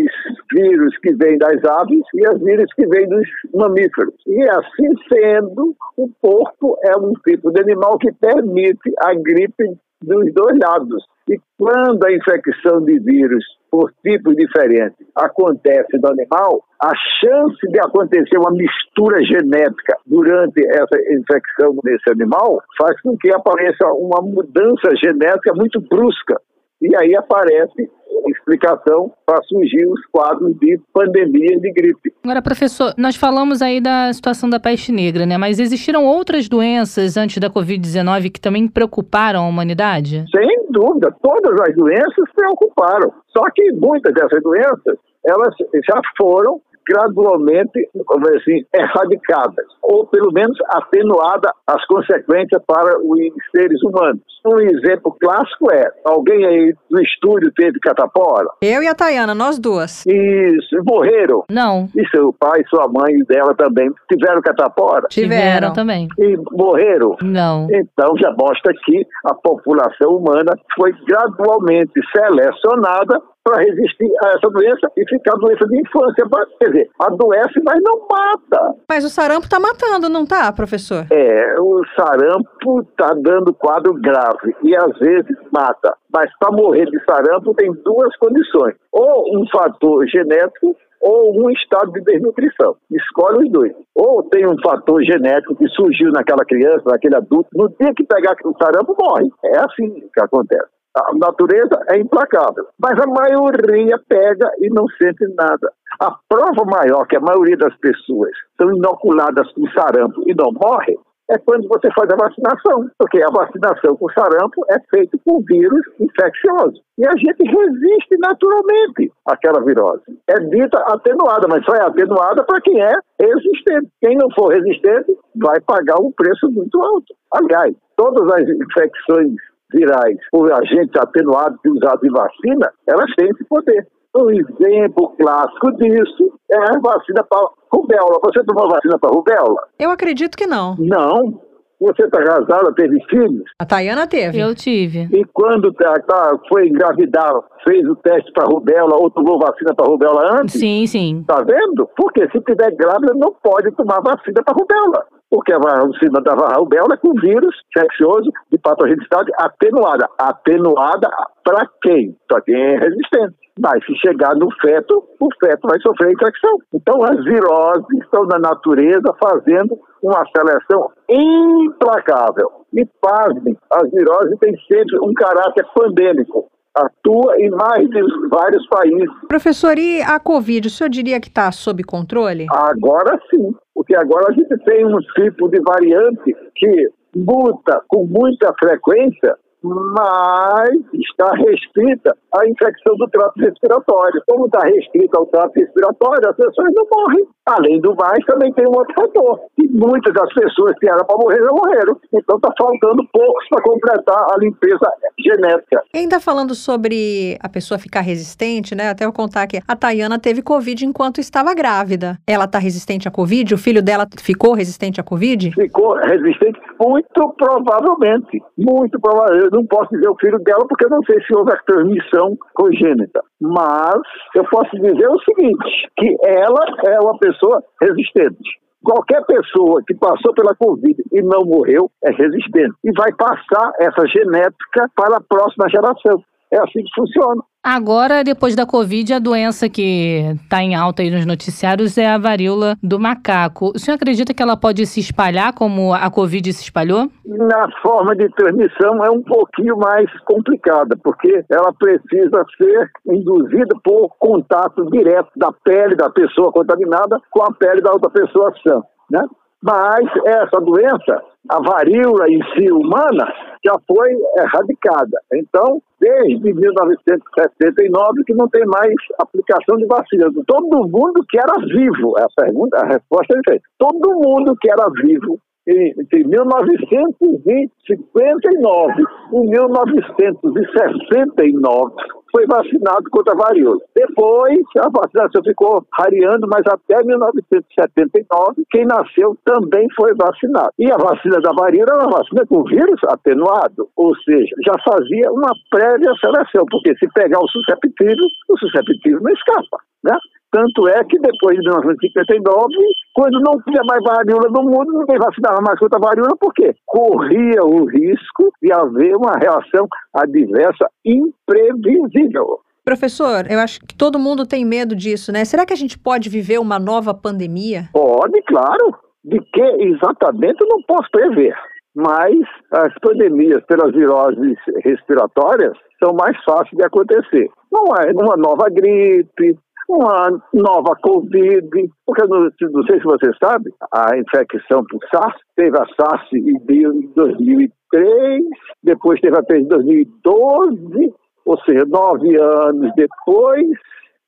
vírus que vêm das aves e os vírus que vêm dos mamíferos. E assim sendo, o porco é um tipo de animal que permite a gripe dos dois lados. E quando a infecção de vírus por tipos diferentes acontece no animal, a chance de acontecer uma mistura genética durante essa infecção desse animal faz com que apareça uma mudança genética muito brusca. E aí aparece explicação para surgir os quadros de pandemia de gripe. Agora, professor, nós falamos aí da situação da peste negra, né? Mas existiram outras doenças antes da Covid-19 que também preocuparam a humanidade? Sem dúvida, todas as doenças preocuparam. Só que muitas dessas doenças, elas já foram gradualmente, assim, erradicadas, ou pelo menos atenuada as consequências para os seres humanos. Um exemplo clássico é, alguém aí do estúdio teve catapora? Eu e a Tayana, nós duas. Isso, morreram? Não. E seu pai, sua mãe e dela também tiveram catapora? Tiveram também. E morreram? Não. Então já mostra que a população humana foi gradualmente selecionada para resistir a essa doença e ficar doença de infância. Quer dizer, adoece, mas não mata. Mas o sarampo está matando, não tá, professor? É, o sarampo está dando quadro grave e às vezes mata. Mas para morrer de sarampo tem duas condições: ou um fator genético ou um estado de desnutrição. Escolhe os dois. Ou tem um fator genético que surgiu naquela criança, naquele adulto, no dia que pegar o sarampo, morre. É assim que acontece. A natureza é implacável. Mas a maioria pega e não sente nada. A prova maior que a maioria das pessoas são inoculadas com sarampo e não morrem é quando você faz a vacinação, porque a vacinação com sarampo é feita com vírus infeccioso. E a gente resiste naturalmente àquela virose. É dita atenuada, mas só é atenuada para quem é resistente. Quem não for resistente vai pagar um preço muito alto. Aliás, todas as infecções virais por agentes atenuados usados em vacina, elas têm esse poder. Um exemplo clássico disso é a vacina para rubéola. Você tomou vacina para rubéola? Eu acredito que não. Não. Você está casada, teve filhos? A Tayana teve. Eu tive. E quando tá, tá, foi engravidar, fez o teste para rubéola ou tomou vacina para rubéola antes? Sim, sim. Tá vendo? Porque se tiver grávida, não pode tomar vacina para rubéola. Porque a vacina da rubéola é com vírus infeccioso de patogenicidade atenuada. Atenuada para quem? Para quem é resistente. Mas se chegar no feto, o feto vai sofrer infecção. Então as viroses estão na natureza fazendo uma seleção implacável. E pasmem, as viroses têm sempre um caráter pandêmico. Atua em mais de vários países. Professor, e a Covid, o senhor diria que está sob controle? Agora sim, porque agora a gente tem um tipo de variante que muta com muita frequência mas está restrita à infecção do trato respiratório. Como está restrita ao trato respiratório, as pessoas não morrem. Além do mais, também tem um outro fator. E muitas das pessoas que eram para morrer já morreram. Então está faltando poucos para completar a limpeza genética. E ainda falando sobre a pessoa ficar resistente, né? Até eu contar que a Tayana teve Covid enquanto estava grávida. Ela está resistente à Covid? O filho dela ficou resistente à Covid? Ficou resistente? Muito provavelmente. Muito provavelmente não posso dizer o filho dela porque eu não sei se houve a transmissão congênita. Mas eu posso dizer o seguinte, que ela é uma pessoa resistente. Qualquer pessoa que passou pela Covid e não morreu é resistente. E vai passar essa genética para a próxima geração. É assim que funciona. Agora, depois da Covid, a doença que está em alta aí nos noticiários é a varíola do macaco. O senhor acredita que ela pode se espalhar como a Covid se espalhou? Na forma de transmissão é um pouquinho mais complicada, porque ela precisa ser induzida por contato direto da pele da pessoa contaminada com a pele da outra pessoa sã, né? Mas essa doença, a varíola em si humana, já foi erradicada. Então, desde 1979 que não tem mais aplicação de vacina. Todo mundo que era vivo, a pergunta, a resposta é diferente. Todo mundo que era vivo entre 1959 e 1969 foi vacinado contra a varíola. Depois, a vacinação ficou rareando, mas até 1979, quem nasceu também foi vacinado. E a vacina da varíola era uma vacina com vírus atenuado, ou seja, já fazia uma prévia seleção, porque se pegar o susceptível, o susceptível não escapa, né? Tanto é que depois de 1959, quando não tinha mais varíola no mundo, ninguém vacinava mais contra a varíola, por quê? Corria o risco de haver uma reação adversa imprevisível. Professor, eu acho que todo mundo tem medo disso, né? Será que a gente pode viver uma nova pandemia? Pode, claro. De que exatamente eu não posso prever. Mas as pandemias pelas viroses respiratórias são mais fáceis de acontecer. Não é uma nova gripe, uma nova Covid, porque não, não sei se você sabe, a infecção por SARS, teve a SARS em 2003, depois teve a em 2012, ou seja, nove anos depois,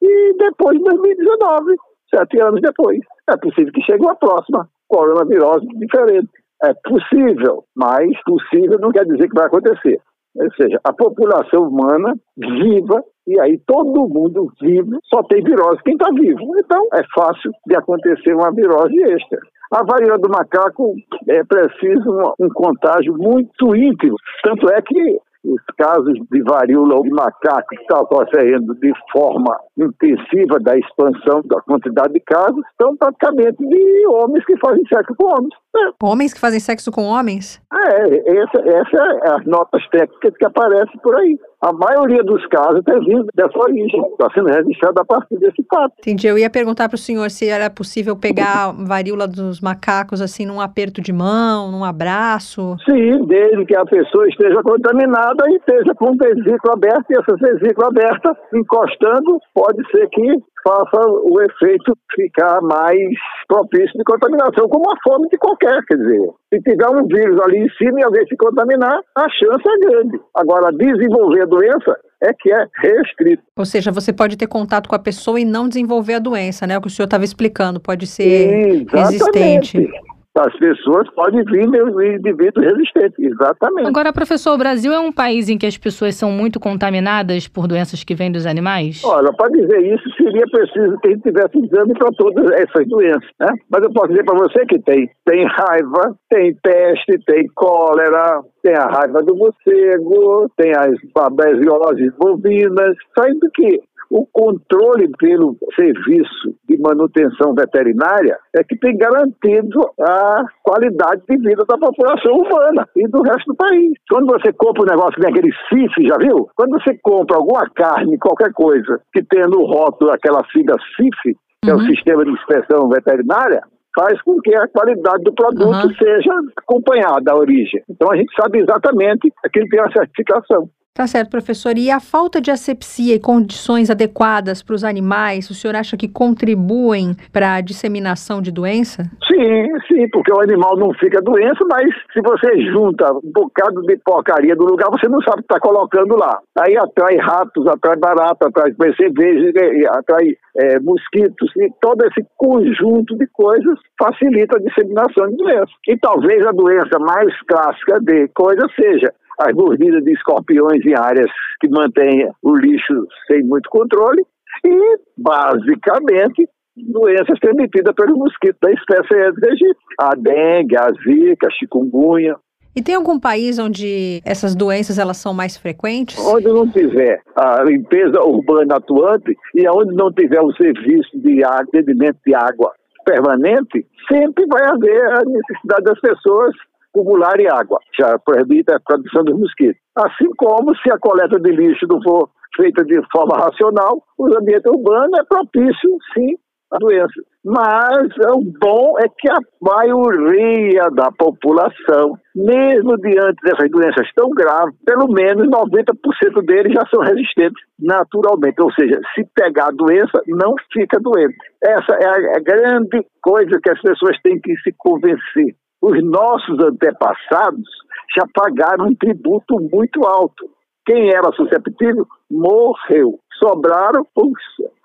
e depois em 2019, sete anos depois. É possível que chegue uma próxima coronavirose diferente. É possível, mas possível não quer dizer que vai acontecer. Ou seja, a população humana viva, e aí todo mundo vivo só tem virose quem está vivo. Então é fácil de acontecer uma virose extra. A varíola do macaco é preciso um, um contágio muito íntimo. Tanto é que os casos de varíola de macaco que estão ocorrendo de forma intensiva da expansão da quantidade de casos são praticamente de homens que fazem sexo com homens. É. Homens que fazem sexo com homens? É, essa, essa é as notas técnicas que aparecem por aí. A maioria dos casos tem vindo dessa origem, está sendo registrado a partir desse fato. Entendi. Eu ia perguntar para o senhor se era possível pegar varíola dos macacos assim num aperto de mão, num abraço. Sim, desde que a pessoa esteja contaminada e esteja com o vesículo aberto, e essa vesícula aberta encostando, pode ser que faça o efeito ficar mais propício de contaminação, como a fome de qualquer, quer dizer. Se tiver um vírus ali em cima e alguém se contaminar, a chance é grande. Agora, desenvolver a doença é que é restrito. Ou seja, você pode ter contato com a pessoa e não desenvolver a doença, né? O que o senhor estava explicando, pode ser Exatamente. resistente. As pessoas podem vir no indivíduo resistente, exatamente. Agora, professor, o Brasil é um país em que as pessoas são muito contaminadas por doenças que vêm dos animais? Olha, para dizer isso, seria preciso que a gente tivesse exame para todas essas doenças, né? Mas eu posso dizer para você que tem. Tem raiva, tem peste, tem cólera, tem a raiva do morcego, tem as babesioses bovinas, saindo que o controle pelo serviço de manutenção veterinária é que tem garantido a qualidade de vida da população humana e do resto do país. Quando você compra um negócio que tem aquele CIF, já viu? Quando você compra alguma carne, qualquer coisa, que tenha no rótulo aquela sigla CIF, que é o Uhum. Sistema de Inspeção Veterinária, faz com que a qualidade do produto Uhum. seja acompanhada da origem. Então a gente sabe exatamente que ele tem a certificação. Tá certo, professor. E a falta de asepsia e condições adequadas para os animais, o senhor acha que contribuem para a disseminação de doença? Sim, sim, porque o animal não fica doença, mas se você junta um bocado de porcaria do lugar, você não sabe o que está colocando lá. Aí atrai ratos, atrai barata, atrai percevejo, atrai é, mosquitos, e todo esse conjunto de coisas facilita a disseminação de doenças. E talvez a doença mais clássica de coisa seja as mordidas de escorpiões em áreas que mantêm o lixo sem muito controle e, basicamente, doenças transmitidas pelo mosquito da espécie Aedes aegypti. A dengue, a zika, a chikungunya. E tem algum país onde essas doenças elas são mais frequentes? Onde não tiver a limpeza urbana atuante e onde não tiver o serviço de atendimento de água permanente, sempre vai haver a necessidade das pessoas acumularem água, já proibida a produção dos mosquitos. Assim como se a coleta de lixo não for feita de forma racional, o ambiente urbano é propício, sim, a doença. Mas o bom é que a maioria da população, mesmo diante dessas doenças tão graves, pelo menos 90% deles já são resistentes naturalmente. Ou seja, se pegar a doença, não fica doente. Essa é a, a grande coisa que as pessoas têm que se convencer. Os nossos antepassados já pagaram um tributo muito alto. Quem era susceptível morreu. Sobraram os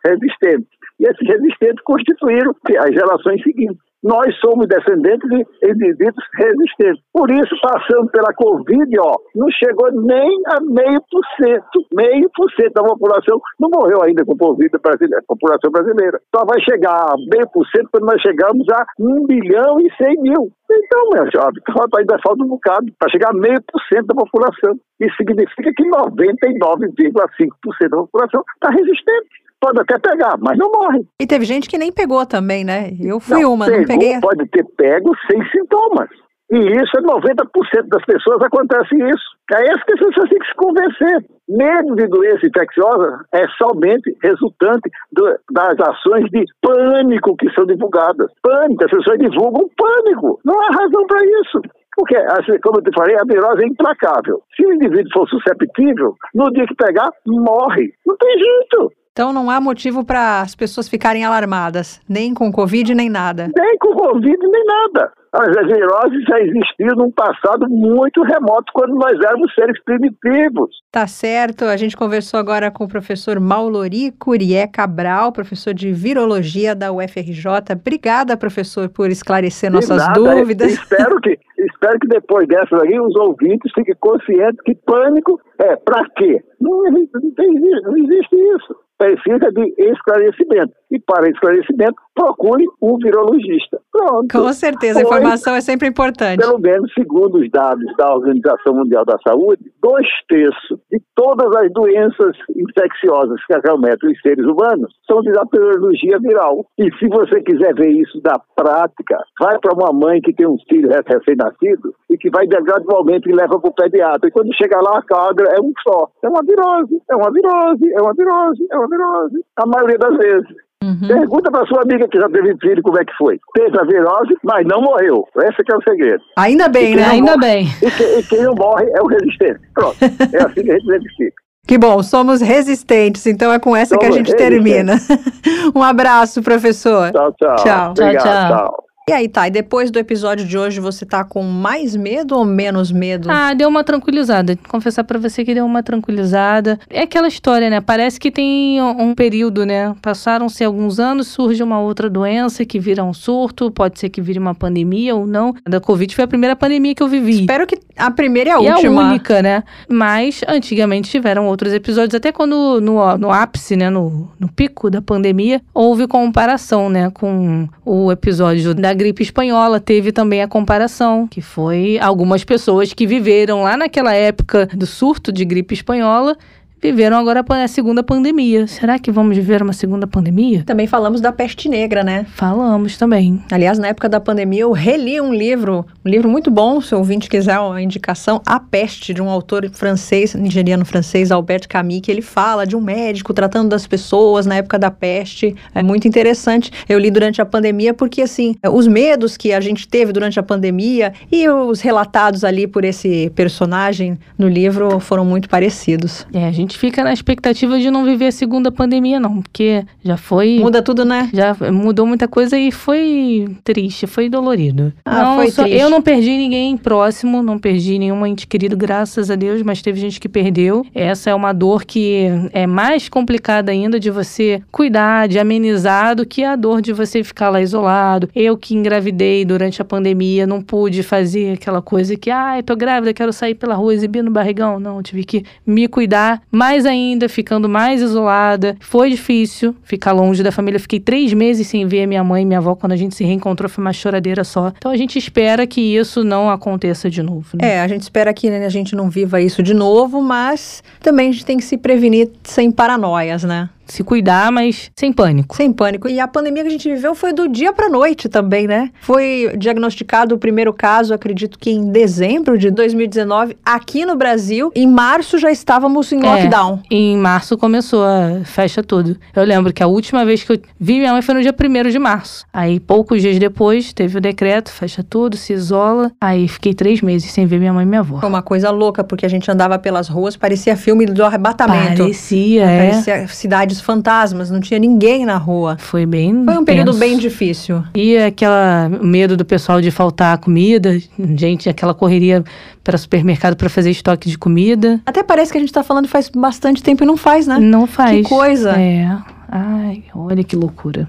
resistentes. E esses resistentes constituíram as gerações seguintes. Nós somos descendentes de indivíduos resistentes. Por isso, passando pela Covid, ó, não chegou nem a meio por cento. Meio por cento da população não morreu ainda com Covid brasileira, população brasileira. Só vai chegar a meio por cento quando nós chegamos a 1 bilhão e 100 mil. Então, meu jovem, ainda falta um bocado para chegar a meio por cento da população. Isso significa que 99,5% da população está resistente. Pode até pegar, mas não morre. E teve gente que nem pegou também, né? Eu fui Não, uma, pegou, não peguei. Pode ter pego sem sintomas. E isso é 90% das pessoas acontece isso. É isso que as pessoas têm que se convencer. Medo de doença infecciosa é somente resultante do- das ações de pânico que são divulgadas. Pânico, as pessoas divulgam pânico. Não há razão para isso. Porque, como eu te falei, a virose é implacável. Se o indivíduo for susceptível, no dia que pegar, morre. Não tem jeito. Então não há motivo para as pessoas ficarem alarmadas, nem com Covid, nem nada. nem com Covid, nem nada. As viroses já existiam num passado muito remoto, quando nós éramos seres primitivos. Tá certo, a gente conversou agora com o professor Maulori Curié Cabral, professor de Virologia da UFRJ. Obrigada, professor, por esclarecer De nossas nada, dúvidas. Espero que, espero que depois dessas aí os ouvintes fiquem conscientes que pânico é para quê? Não, não, tem- não existe isso. Precisa de esclarecimento. E para esclarecimento procure um virologista. Pronto. Com certeza, a informação é sempre importante. Pelo menos, segundo os dados da Organização Mundial da Saúde, dois terços de todas as doenças infecciosas que acometem os seres humanos são de patologia viral. E se você quiser ver isso da prática, vai para uma mãe que tem um filho recém-nascido e que vai gradualmente e leva para o pediatra. E quando chega lá, a carga é um só. É uma virose, é uma virose, é uma virose, é uma virose. A maioria das vezes. Uhum. Pergunta para sua amiga que já teve filho como é que foi. Teve a virose, mas não morreu. Esse que é o segredo. Ainda bem, né? Ainda morre- bem. E, que- e quem não morre é o resistente. Pronto. É assim que a gente verifica. Que bom, somos resistentes, então é com essa que a Somos gente termina. um abraço, professor. Tchau, tchau. Tchau. Obrigado, Tchau, tchau. E aí, Thay, depois do episódio de hoje, você tá com mais medo ou menos medo? Ah, deu uma tranquilizada. Confessar pra você que deu uma tranquilizada. É aquela história, né? Parece que tem um um período, né? Passaram-se alguns anos, surge uma outra doença que vira um surto, pode ser que vire uma pandemia ou não. A da Covid foi a primeira pandemia que eu vivi. Espero que a primeira e a e última. a única, né? Mas antigamente tiveram outros episódios, até quando no, no ápice, né? No, no pico da pandemia, houve comparação, né? Com o episódio da gripe espanhola, teve também a comparação, que foi algumas pessoas que viveram lá naquela época do surto de gripe espanhola. Viveram agora a segunda pandemia. Será que vamos viver uma segunda pandemia? Também falamos da peste negra, né? Falamos também. Aliás, na época da pandemia, eu reli um livro, um livro muito bom, se o ouvinte quiser uma indicação, A Peste, de um autor francês, nigeriano francês, Albert Camus, que ele fala de um médico tratando das pessoas na época da peste. É muito interessante. Eu li durante a pandemia porque, assim, os medos que a gente teve durante a pandemia e os relatados ali por esse personagem no livro foram muito parecidos. É, a gente fica na expectativa de não viver a segunda pandemia, não, porque já foi. Muda tudo, né? Já mudou muita coisa e foi triste, foi dolorido. Ah, não, foi só- triste. Eu não perdi ninguém próximo, não perdi nenhum ente querido, graças a Deus, mas teve gente que perdeu. Essa é uma dor que é mais complicada ainda de você cuidar, de amenizar, do que a dor de você ficar lá isolado. Eu que engravidei durante a pandemia, não pude fazer aquela coisa que, ai, tô grávida, quero sair pela rua exibindo o barrigão. Não, tive que me cuidar mais ainda, ficando mais isolada. Foi difícil ficar longe da família. Fiquei três meses sem ver minha mãe e minha avó. Quando a gente se reencontrou, foi uma choradeira só. Então a gente espera que isso não aconteça de novo. Né? É, a gente espera que né, a gente não viva isso de novo, mas também a gente tem que se prevenir sem paranoias, né? Se cuidar, mas sem pânico. Sem pânico. E a pandemia que a gente viveu foi do dia para noite também, né? Foi diagnosticado o primeiro caso, acredito que em dezembro de 2019, aqui no Brasil. Em março já estávamos em É. lockdown. Em março começou a fecha tudo. Eu lembro que a última vez que eu vi minha mãe foi no dia 1 de março. Aí, poucos dias depois, teve o decreto, fecha tudo, se isola. Aí, fiquei três meses sem ver minha mãe e minha avó. Foi uma coisa louca, porque a gente andava pelas ruas, parecia filme do arrebatamento. Parecia, é. Parecia cidades fantasmas, não tinha ninguém na rua. Foi bem Foi um período bem difícil. E aquela medo do pessoal de faltar comida, gente, aquela correria para supermercado para fazer estoque de comida. Até parece que a gente tá falando faz bastante tempo e não faz, né? Não faz. Que coisa. É. Ai, olha que loucura.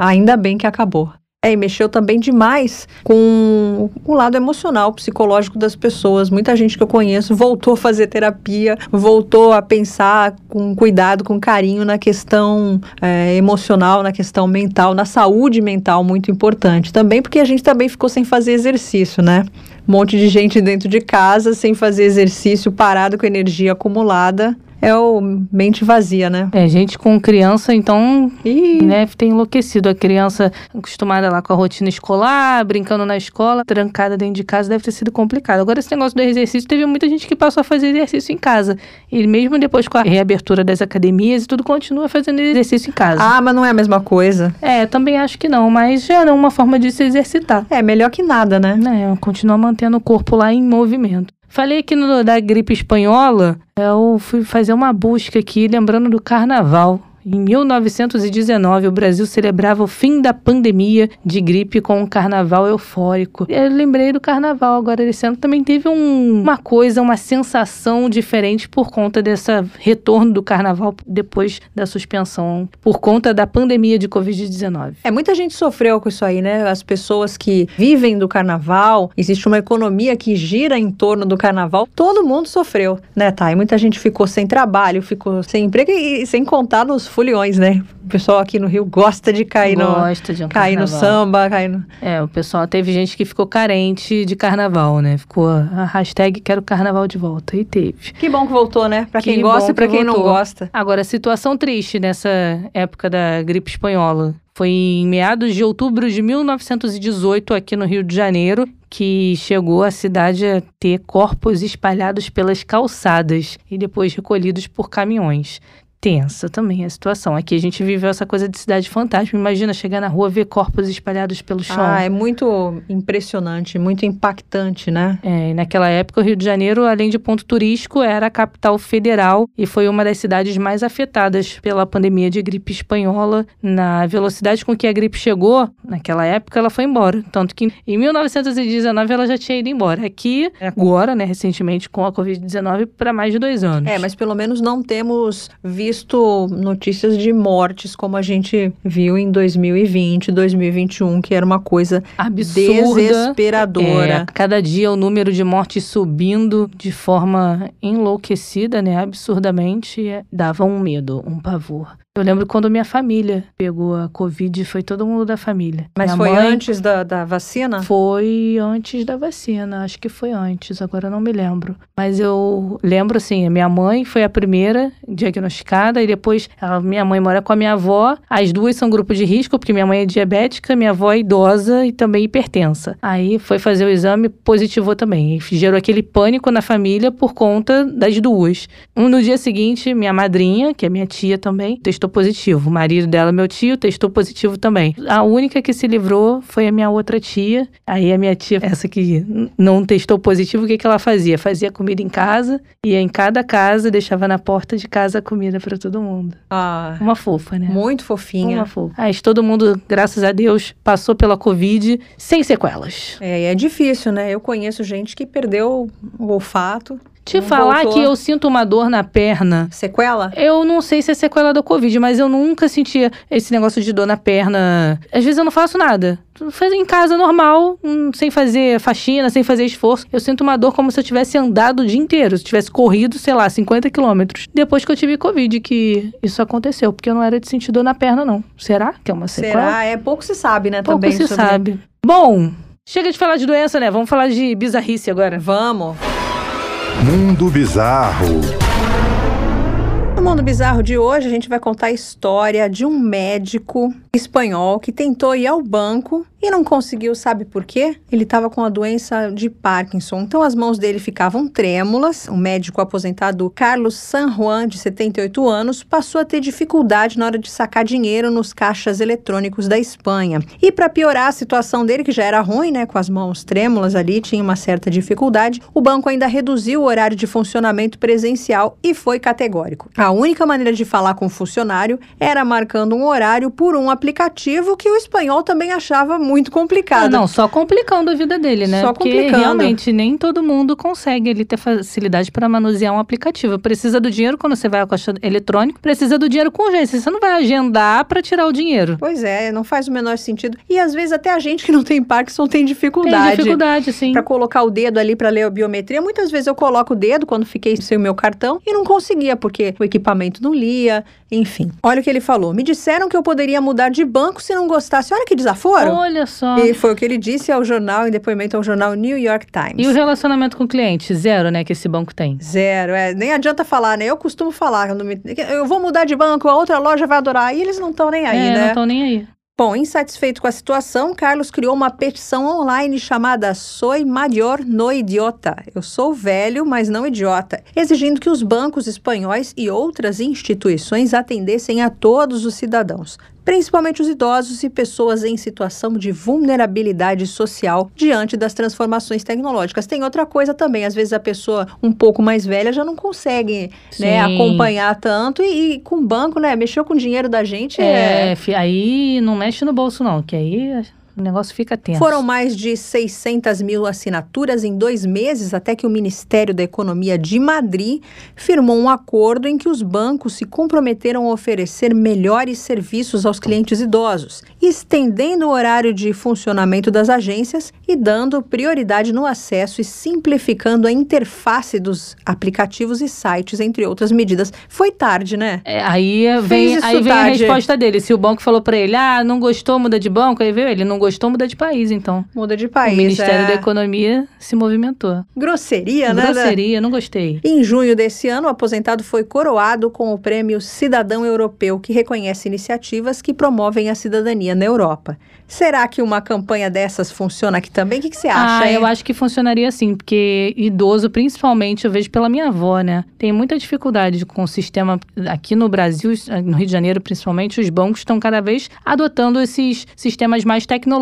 Ainda bem que acabou. É, e mexeu também demais com o lado emocional, psicológico das pessoas. Muita gente que eu conheço voltou a fazer terapia, voltou a pensar com cuidado, com carinho na questão é, emocional, na questão mental, na saúde mental, muito importante. Também porque a gente também ficou sem fazer exercício, né? Um monte de gente dentro de casa, sem fazer exercício, parado com energia acumulada. É o mente vazia, né? É, gente com criança, então, E né, tem enlouquecido. A criança acostumada lá com a rotina escolar, brincando na escola, trancada dentro de casa, deve ter sido complicado. Agora, esse negócio do exercício, teve muita gente que passou a fazer exercício em casa. E mesmo depois com a reabertura das academias e tudo, continua fazendo exercício em casa. Ah, mas não é a mesma coisa. É, também acho que não, mas já é uma forma de se exercitar. É melhor que nada, né? né, continua mantendo o corpo lá em movimento. Falei aqui no, da gripe espanhola, eu fui fazer uma busca aqui, lembrando do carnaval. Em 1919, o Brasil celebrava o fim da pandemia de gripe com um carnaval eufórico. Eu lembrei do carnaval agora esse ano. Também teve um- uma coisa, uma sensação diferente por conta desse retorno do carnaval depois da suspensão, por conta da pandemia de Covid-19. É, muita gente sofreu com isso aí, né? As pessoas que vivem do carnaval, existe uma economia que gira em torno do carnaval, todo mundo sofreu, né, Thay? Muita gente ficou sem trabalho, ficou sem emprego e, e sem contar nos foliões, né? O pessoal aqui no Rio gosta de cair no Gosta de um cair no carnaval. samba, cair no É, o pessoal teve gente que ficou carente de carnaval, né? Ficou a hashtag quero carnaval de volta. E teve. Que bom que voltou, né? Pra quem Que gosta bom e pra que quem não voltou. gosta. Agora, situação triste nessa época da gripe espanhola. Foi em meados de outubro de 1918, aqui no Rio de Janeiro, que chegou a cidade a ter corpos espalhados pelas calçadas e depois recolhidos por caminhões. Tensa também a situação. Aqui a gente viveu essa coisa de cidade fantasma. Imagina chegar na rua ver corpos espalhados pelo chão. Ah, é muito impressionante, muito impactante, né? É, e naquela época, o Rio de Janeiro, além de ponto turístico, era a capital federal e foi uma das cidades mais afetadas pela pandemia de gripe espanhola. Na velocidade com que a gripe chegou, naquela época, ela foi embora. Tanto que em 1919 ela já tinha ido embora. Aqui, agora, né, recentemente, com a Covid-19, para mais de dois anos. É, mas pelo menos não temos visto notícias de mortes como a gente viu em 2020, 2021, que era uma coisa Absurda. desesperadora. É, cada dia o número de mortes subindo de forma enlouquecida, né? Absurdamente, é, dava um medo, um pavor. Eu lembro quando minha família pegou a Covid, foi todo mundo da família. Mas Minha foi mãe antes da, da vacina? Foi antes da vacina, acho que foi antes, agora eu não me lembro. Mas eu lembro assim, a minha mãe foi a primeira diagnosticada e depois a minha mãe mora com a minha avó. As duas são grupo de risco, porque minha mãe é diabética, minha avó é idosa e também hipertensa. Aí foi fazer o exame, positivou também. E gerou aquele pânico na família por conta das duas. Um no dia seguinte, minha madrinha, que é minha tia também, testou positivo. O marido dela, meu tio, testou positivo também. A única que se livrou foi a minha outra tia. Aí a minha tia, essa que não testou positivo, o que, que ela fazia? Fazia comida em casa, ia em cada casa, deixava na porta de casa a comida para todo mundo. Ah, Uma fofa, né? muito fofinha. Uma fofa. Mas todo mundo, graças a Deus, passou pela Covid sem sequelas. É, é difícil, né? Eu conheço gente que perdeu o olfato. Te Não falar voltou. que eu sinto uma dor na perna Sequela? Eu não sei se é sequela da Covid, mas eu nunca sentia esse negócio de dor na perna. Às vezes eu não faço nada. Faz em casa normal, hum, sem fazer faxina, sem fazer esforço. Eu sinto uma dor como se eu tivesse andado o dia inteiro, se tivesse corrido, sei lá, 50 quilômetros. Depois que eu tive Covid, que isso aconteceu, porque eu não era de sentir dor na perna, não. Será que é uma sequela? Será? É pouco se sabe, né? Pouco também se sobre- sabe. Bom, chega de falar de doença, né? Vamos falar de bizarrice agora. Vamos. Mundo Bizarro. No Mundo Bizarro de hoje, a gente vai contar a história de um médico espanhol que tentou ir ao banco e não conseguiu, sabe por quê? Ele estava com a doença de Parkinson, então as mãos dele ficavam trêmulas. O médico aposentado Carlos San Juan, de 78 anos, passou a ter dificuldade na hora de sacar dinheiro nos caixas eletrônicos da Espanha. E para piorar a situação dele, que já era ruim, né, com as mãos trêmulas ali, tinha uma certa dificuldade, o banco ainda reduziu o horário de funcionamento presencial e foi categórico. A única maneira de falar com o funcionário era marcando um horário por um aplicativo que o espanhol também achava muito complicado. Ah, não, só complicando a vida dele, né? Só Porque complicando. realmente nem todo mundo consegue ele ter facilidade para manusear um aplicativo. Precisa do dinheiro quando você vai ao caixa eletrônico, precisa do dinheiro com urgência. Você não vai agendar para tirar o dinheiro. Pois é, não faz o menor sentido. E às vezes até a gente que não tem Parkinson tem dificuldade. Tem dificuldade, sim. Pra colocar o dedo ali pra ler a biometria, muitas vezes eu coloco o dedo quando fiquei sem o meu cartão e não conseguia porque o equipamento não lia, enfim. Olha o que ele falou. Me disseram que eu poderia mudar de banco se não gostasse. Olha que desaforo. Olha só. E foi o que ele disse ao jornal, em depoimento ao jornal New York Times. E o relacionamento com o cliente? Zero, né? Que esse banco tem. Zero, é, nem adianta falar, né? Eu costumo falar, quando me- eu vou mudar de banco, a outra loja vai adorar, e eles não estão nem aí, é, não né? estão nem aí. Bom, insatisfeito com a situação, Carlos criou uma petição online chamada Soy Maior no Idiota. Eu sou velho, mas não idiota, exigindo que os bancos espanhóis e outras instituições atendessem a todos os cidadãos, principalmente os idosos e pessoas em situação de vulnerabilidade social diante das transformações tecnológicas. Tem outra coisa também, às vezes a pessoa um pouco mais velha já não consegue né, acompanhar tanto e, e com o banco, né, mexeu com o dinheiro da gente é É, aí não mexe no bolso, não, que aí o negócio fica tenso. Foram mais de 600 mil assinaturas em dois meses até que o Ministério da Economia de Madrid firmou um acordo em que os bancos se comprometeram a oferecer melhores serviços aos clientes idosos, estendendo o horário de funcionamento das agências e dando prioridade no acesso e simplificando a interface dos aplicativos e sites, entre outras medidas. Foi tarde, né? É, aí vem, aí vem a resposta dele. Se o banco falou pra ele, ah, não gostou, muda de banco, aí veio ele, não gostou, muda de país, então. Muda de país. o Ministério é. da Economia se movimentou. Grosseria, né? Grosseria, não gostei. Em junho desse ano, o aposentado foi coroado com o prêmio Cidadão Europeu, que reconhece iniciativas que promovem a cidadania na Europa. Será que uma campanha dessas funciona aqui também? O que, que você acha? ah, hein? eu acho que funcionaria assim, porque idoso, principalmente, eu vejo pela minha avó, né? Tem muita dificuldade com o sistema aqui no Brasil, no Rio de Janeiro, principalmente, os bancos estão cada vez adotando esses sistemas mais tecnológicos.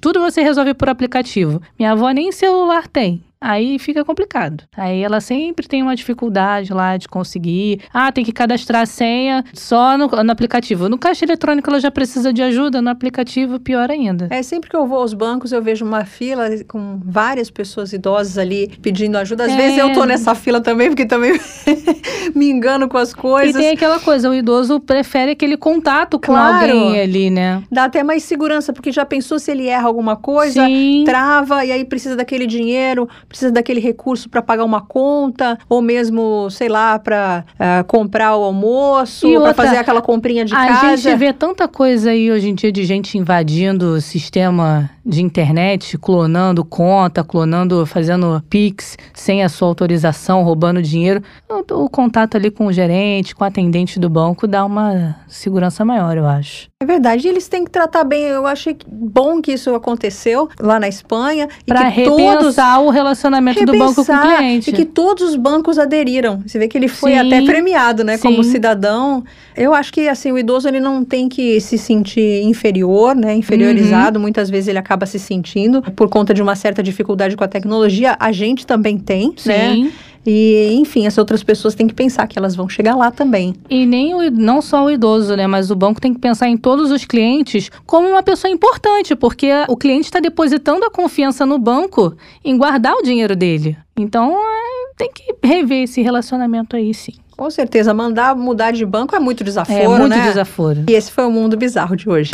Tudo você resolve por aplicativo. Minha avó nem celular tem. Aí fica complicado. Aí ela sempre tem uma dificuldade lá de conseguir. Ah, tem que cadastrar a senha só no, no aplicativo. No caixa eletrônico ela já precisa de ajuda, no aplicativo pior ainda. É, sempre que eu vou aos bancos, eu vejo uma fila com várias pessoas idosas ali pedindo ajuda. Às É. vezes eu tô nessa fila também, porque também me engano com as E coisas. tem aquela coisa, o idoso prefere aquele contato com Claro. alguém ali, né? Dá até mais segurança, porque já pensou se ele erra alguma coisa, Sim. trava e aí precisa daquele dinheiro, precisa daquele recurso para pagar uma conta, ou mesmo, sei lá, para comprar o almoço, para fazer aquela comprinha de a casa. gente vê tanta coisa aí hoje em dia de gente invadindo o sistema de internet, clonando conta, clonando, fazendo pix sem a sua autorização, roubando dinheiro. O, o contato ali com o gerente, com o atendente do banco dá uma segurança maior, eu acho. É verdade, eles têm que tratar bem. Eu achei que- bom que isso aconteceu lá na Espanha e Pra que todos repensar o relacionamento do banco com o cliente. E que todos os bancos aderiram. Você vê que ele foi Sim, até premiado, né, como sim. cidadão. Eu acho que assim o idoso ele não tem que se sentir inferior, né, inferiorizado. Uhum. Muitas vezes ele acaba se sentindo por conta de uma certa dificuldade com a tecnologia. A gente também tem, né? E enfim, as outras pessoas têm que pensar que elas vão chegar lá também. E nem o, não só o idoso, né? Mas o banco tem que pensar em todos os clientes como uma pessoa importante, porque o cliente está depositando a confiança no banco em guardar o dinheiro dele. Então, é, tem que rever esse relacionamento aí, sim. Com certeza, mandar mudar de banco é muito desaforo, é muito né? desaforo. E esse foi o mundo bizarro de hoje.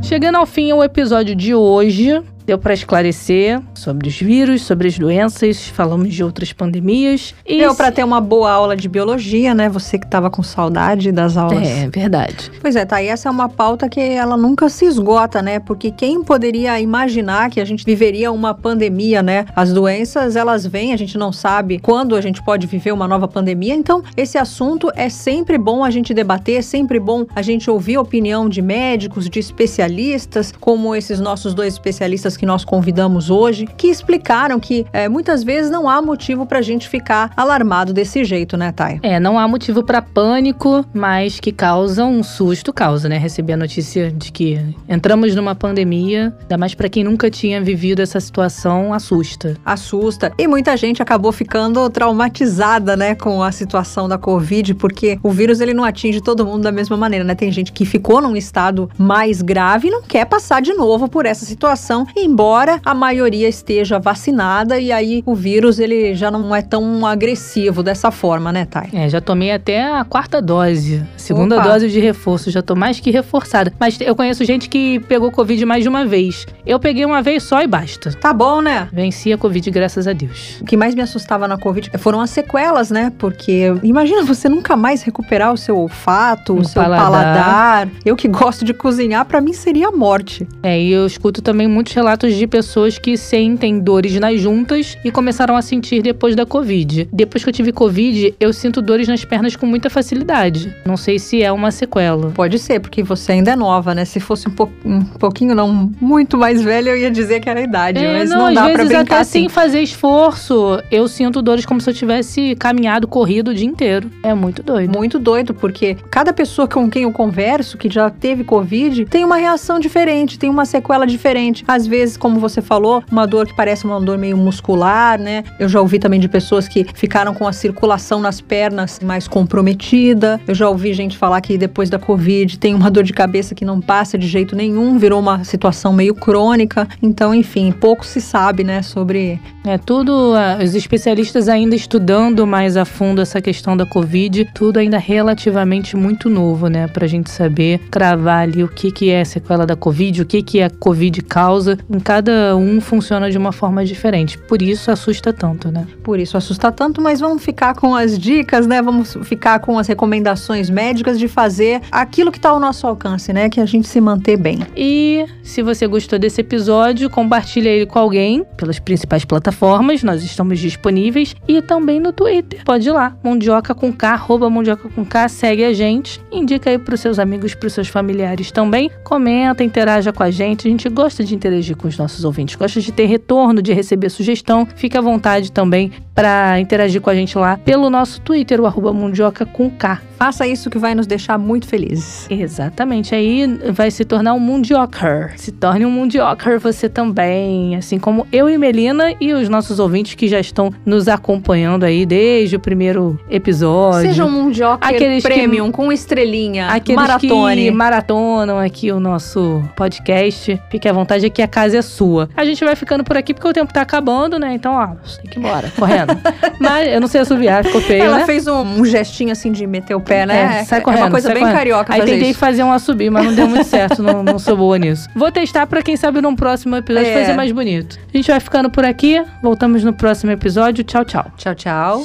Chegando ao fim o episódio de hoje, deu para esclarecer sobre os vírus, sobre as doenças, falamos de outras pandemias. E Deu para ter uma boa aula de biologia, né? Você que estava com saudade das aulas. É, verdade. Pois é, tá. E essa é uma pauta que ela nunca se esgota, né? Porque quem poderia imaginar que a gente viveria uma pandemia, né? As doenças, elas vêm, a gente não sabe quando a gente pode viver uma nova pandemia. Então, esse assunto é sempre bom a gente debater, é sempre bom a gente ouvir a opinião de médicos, de especialistas, como esses nossos dois especialistas que nós convidamos hoje, que explicaram que é, muitas vezes não há motivo pra gente ficar alarmado desse jeito, né, Thay? É, não há motivo para pânico, mas que causa um susto, causa, né? Receber a notícia de que entramos numa pandemia, ainda mais para quem nunca tinha vivido essa situação, assusta. assusta. E muita gente acabou ficando traumatizada, né, com a situação da Covid, porque o vírus ele não atinge todo mundo da mesma maneira, né? Tem gente que ficou num estado mais grave e não quer passar de novo por essa situação, embora a maioria esteja vacinada e aí o vírus ele já não é tão agressivo dessa forma, né, Thay? É, já tomei até a quarta dose, segunda Opa. dose de reforço, já tô mais que reforçada. Mas eu conheço gente que pegou Covid mais de uma vez. Eu peguei uma vez só e basta. Tá bom, né? Venci a Covid, graças a Deus. O que mais me assustava na Covid foram as sequelas, né? Porque imagina você nunca mais recuperar o seu olfato, o O seu paladar. paladar. Eu que gosto de cozinhar, pra mim seria a morte. É, e eu escuto também muitos relatos de pessoas que sentem dores nas juntas e começaram a sentir depois da Covid. Depois que eu tive Covid, eu sinto dores nas pernas com muita facilidade. Não sei se é uma sequela. Pode ser, porque você ainda é nova, né? Se fosse um, po- um pouquinho, não muito mais velha, eu ia dizer que era a idade, É, mas não, não, às dá pra vezes brincar até assim. sem fazer esforço, eu sinto dores como se eu tivesse caminhado, corrido o dia inteiro. É muito doido. Muito doido, porque cada pessoa com quem eu converso, que já teve Covid, tem uma reação diferente, tem uma sequela diferente. Às vezes vezes, como você falou, uma dor que parece uma dor meio muscular, né? Eu já ouvi também de pessoas que ficaram com a circulação nas pernas mais comprometida. Eu já ouvi gente falar que depois da Covid tem uma dor de cabeça que não passa de jeito nenhum, virou uma situação meio crônica. Então, enfim, pouco se sabe, né, sobre. É tudo, ah, os especialistas ainda estudando mais a fundo essa questão da Covid, tudo ainda relativamente muito novo, né, pra gente saber cravar ali o que, que é sequela da Covid, o que, que a Covid causa. Cada um funciona de uma forma diferente. Por isso assusta tanto, né? Por isso assusta tanto, mas vamos ficar com as dicas, né? Vamos ficar com as recomendações médicas de fazer aquilo que está ao nosso alcance, né? Que a gente se manter bem. E se você gostou desse episódio, compartilha ele com alguém pelas principais plataformas. Nós estamos disponíveis e também no Twitter. Pode ir lá, Mundioca com K, arroba Mundioca com K, segue a gente. Indica aí para os seus amigos, para os seus familiares também. Comenta, interaja com a gente. A gente gosta de interagir com os nossos ouvintes, gosta de ter retorno, de receber sugestão. Fique à vontade também para interagir com a gente lá pelo nosso Twitter, o arroba Mundioca com K. Faça isso que vai nos deixar muito felizes. Exatamente. Aí vai se tornar um mundioker. Se torne um mundioker você também. Assim como eu e Melina e os nossos ouvintes que já estão nos acompanhando aí desde o primeiro episódio. Seja um mundioker Aqueles que- premium com estrelinha, Aqueles maratone. que maratonam aqui o nosso podcast. Fique à vontade, aqui a casa é sua. A gente vai ficando por aqui porque o tempo tá acabando, né? Então, ó, tem que ir embora, correndo. Mas eu não sei assobiar, ficou feio, Ela né? fez um, um gestinho assim de meter o pé, né? É, sai correndo. É uma coisa bem correndo. carioca Aí fazer tentei isso. fazer um assobio, mas não deu muito certo. não, não sou boa nisso. Vou testar pra quem sabe num próximo episódio É. fazer mais bonito. A gente vai ficando por aqui. Voltamos no próximo episódio. Tchau, tchau. Tchau, tchau.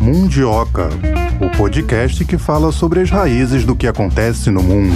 Mundioca, o podcast que fala sobre as raízes do que acontece no mundo.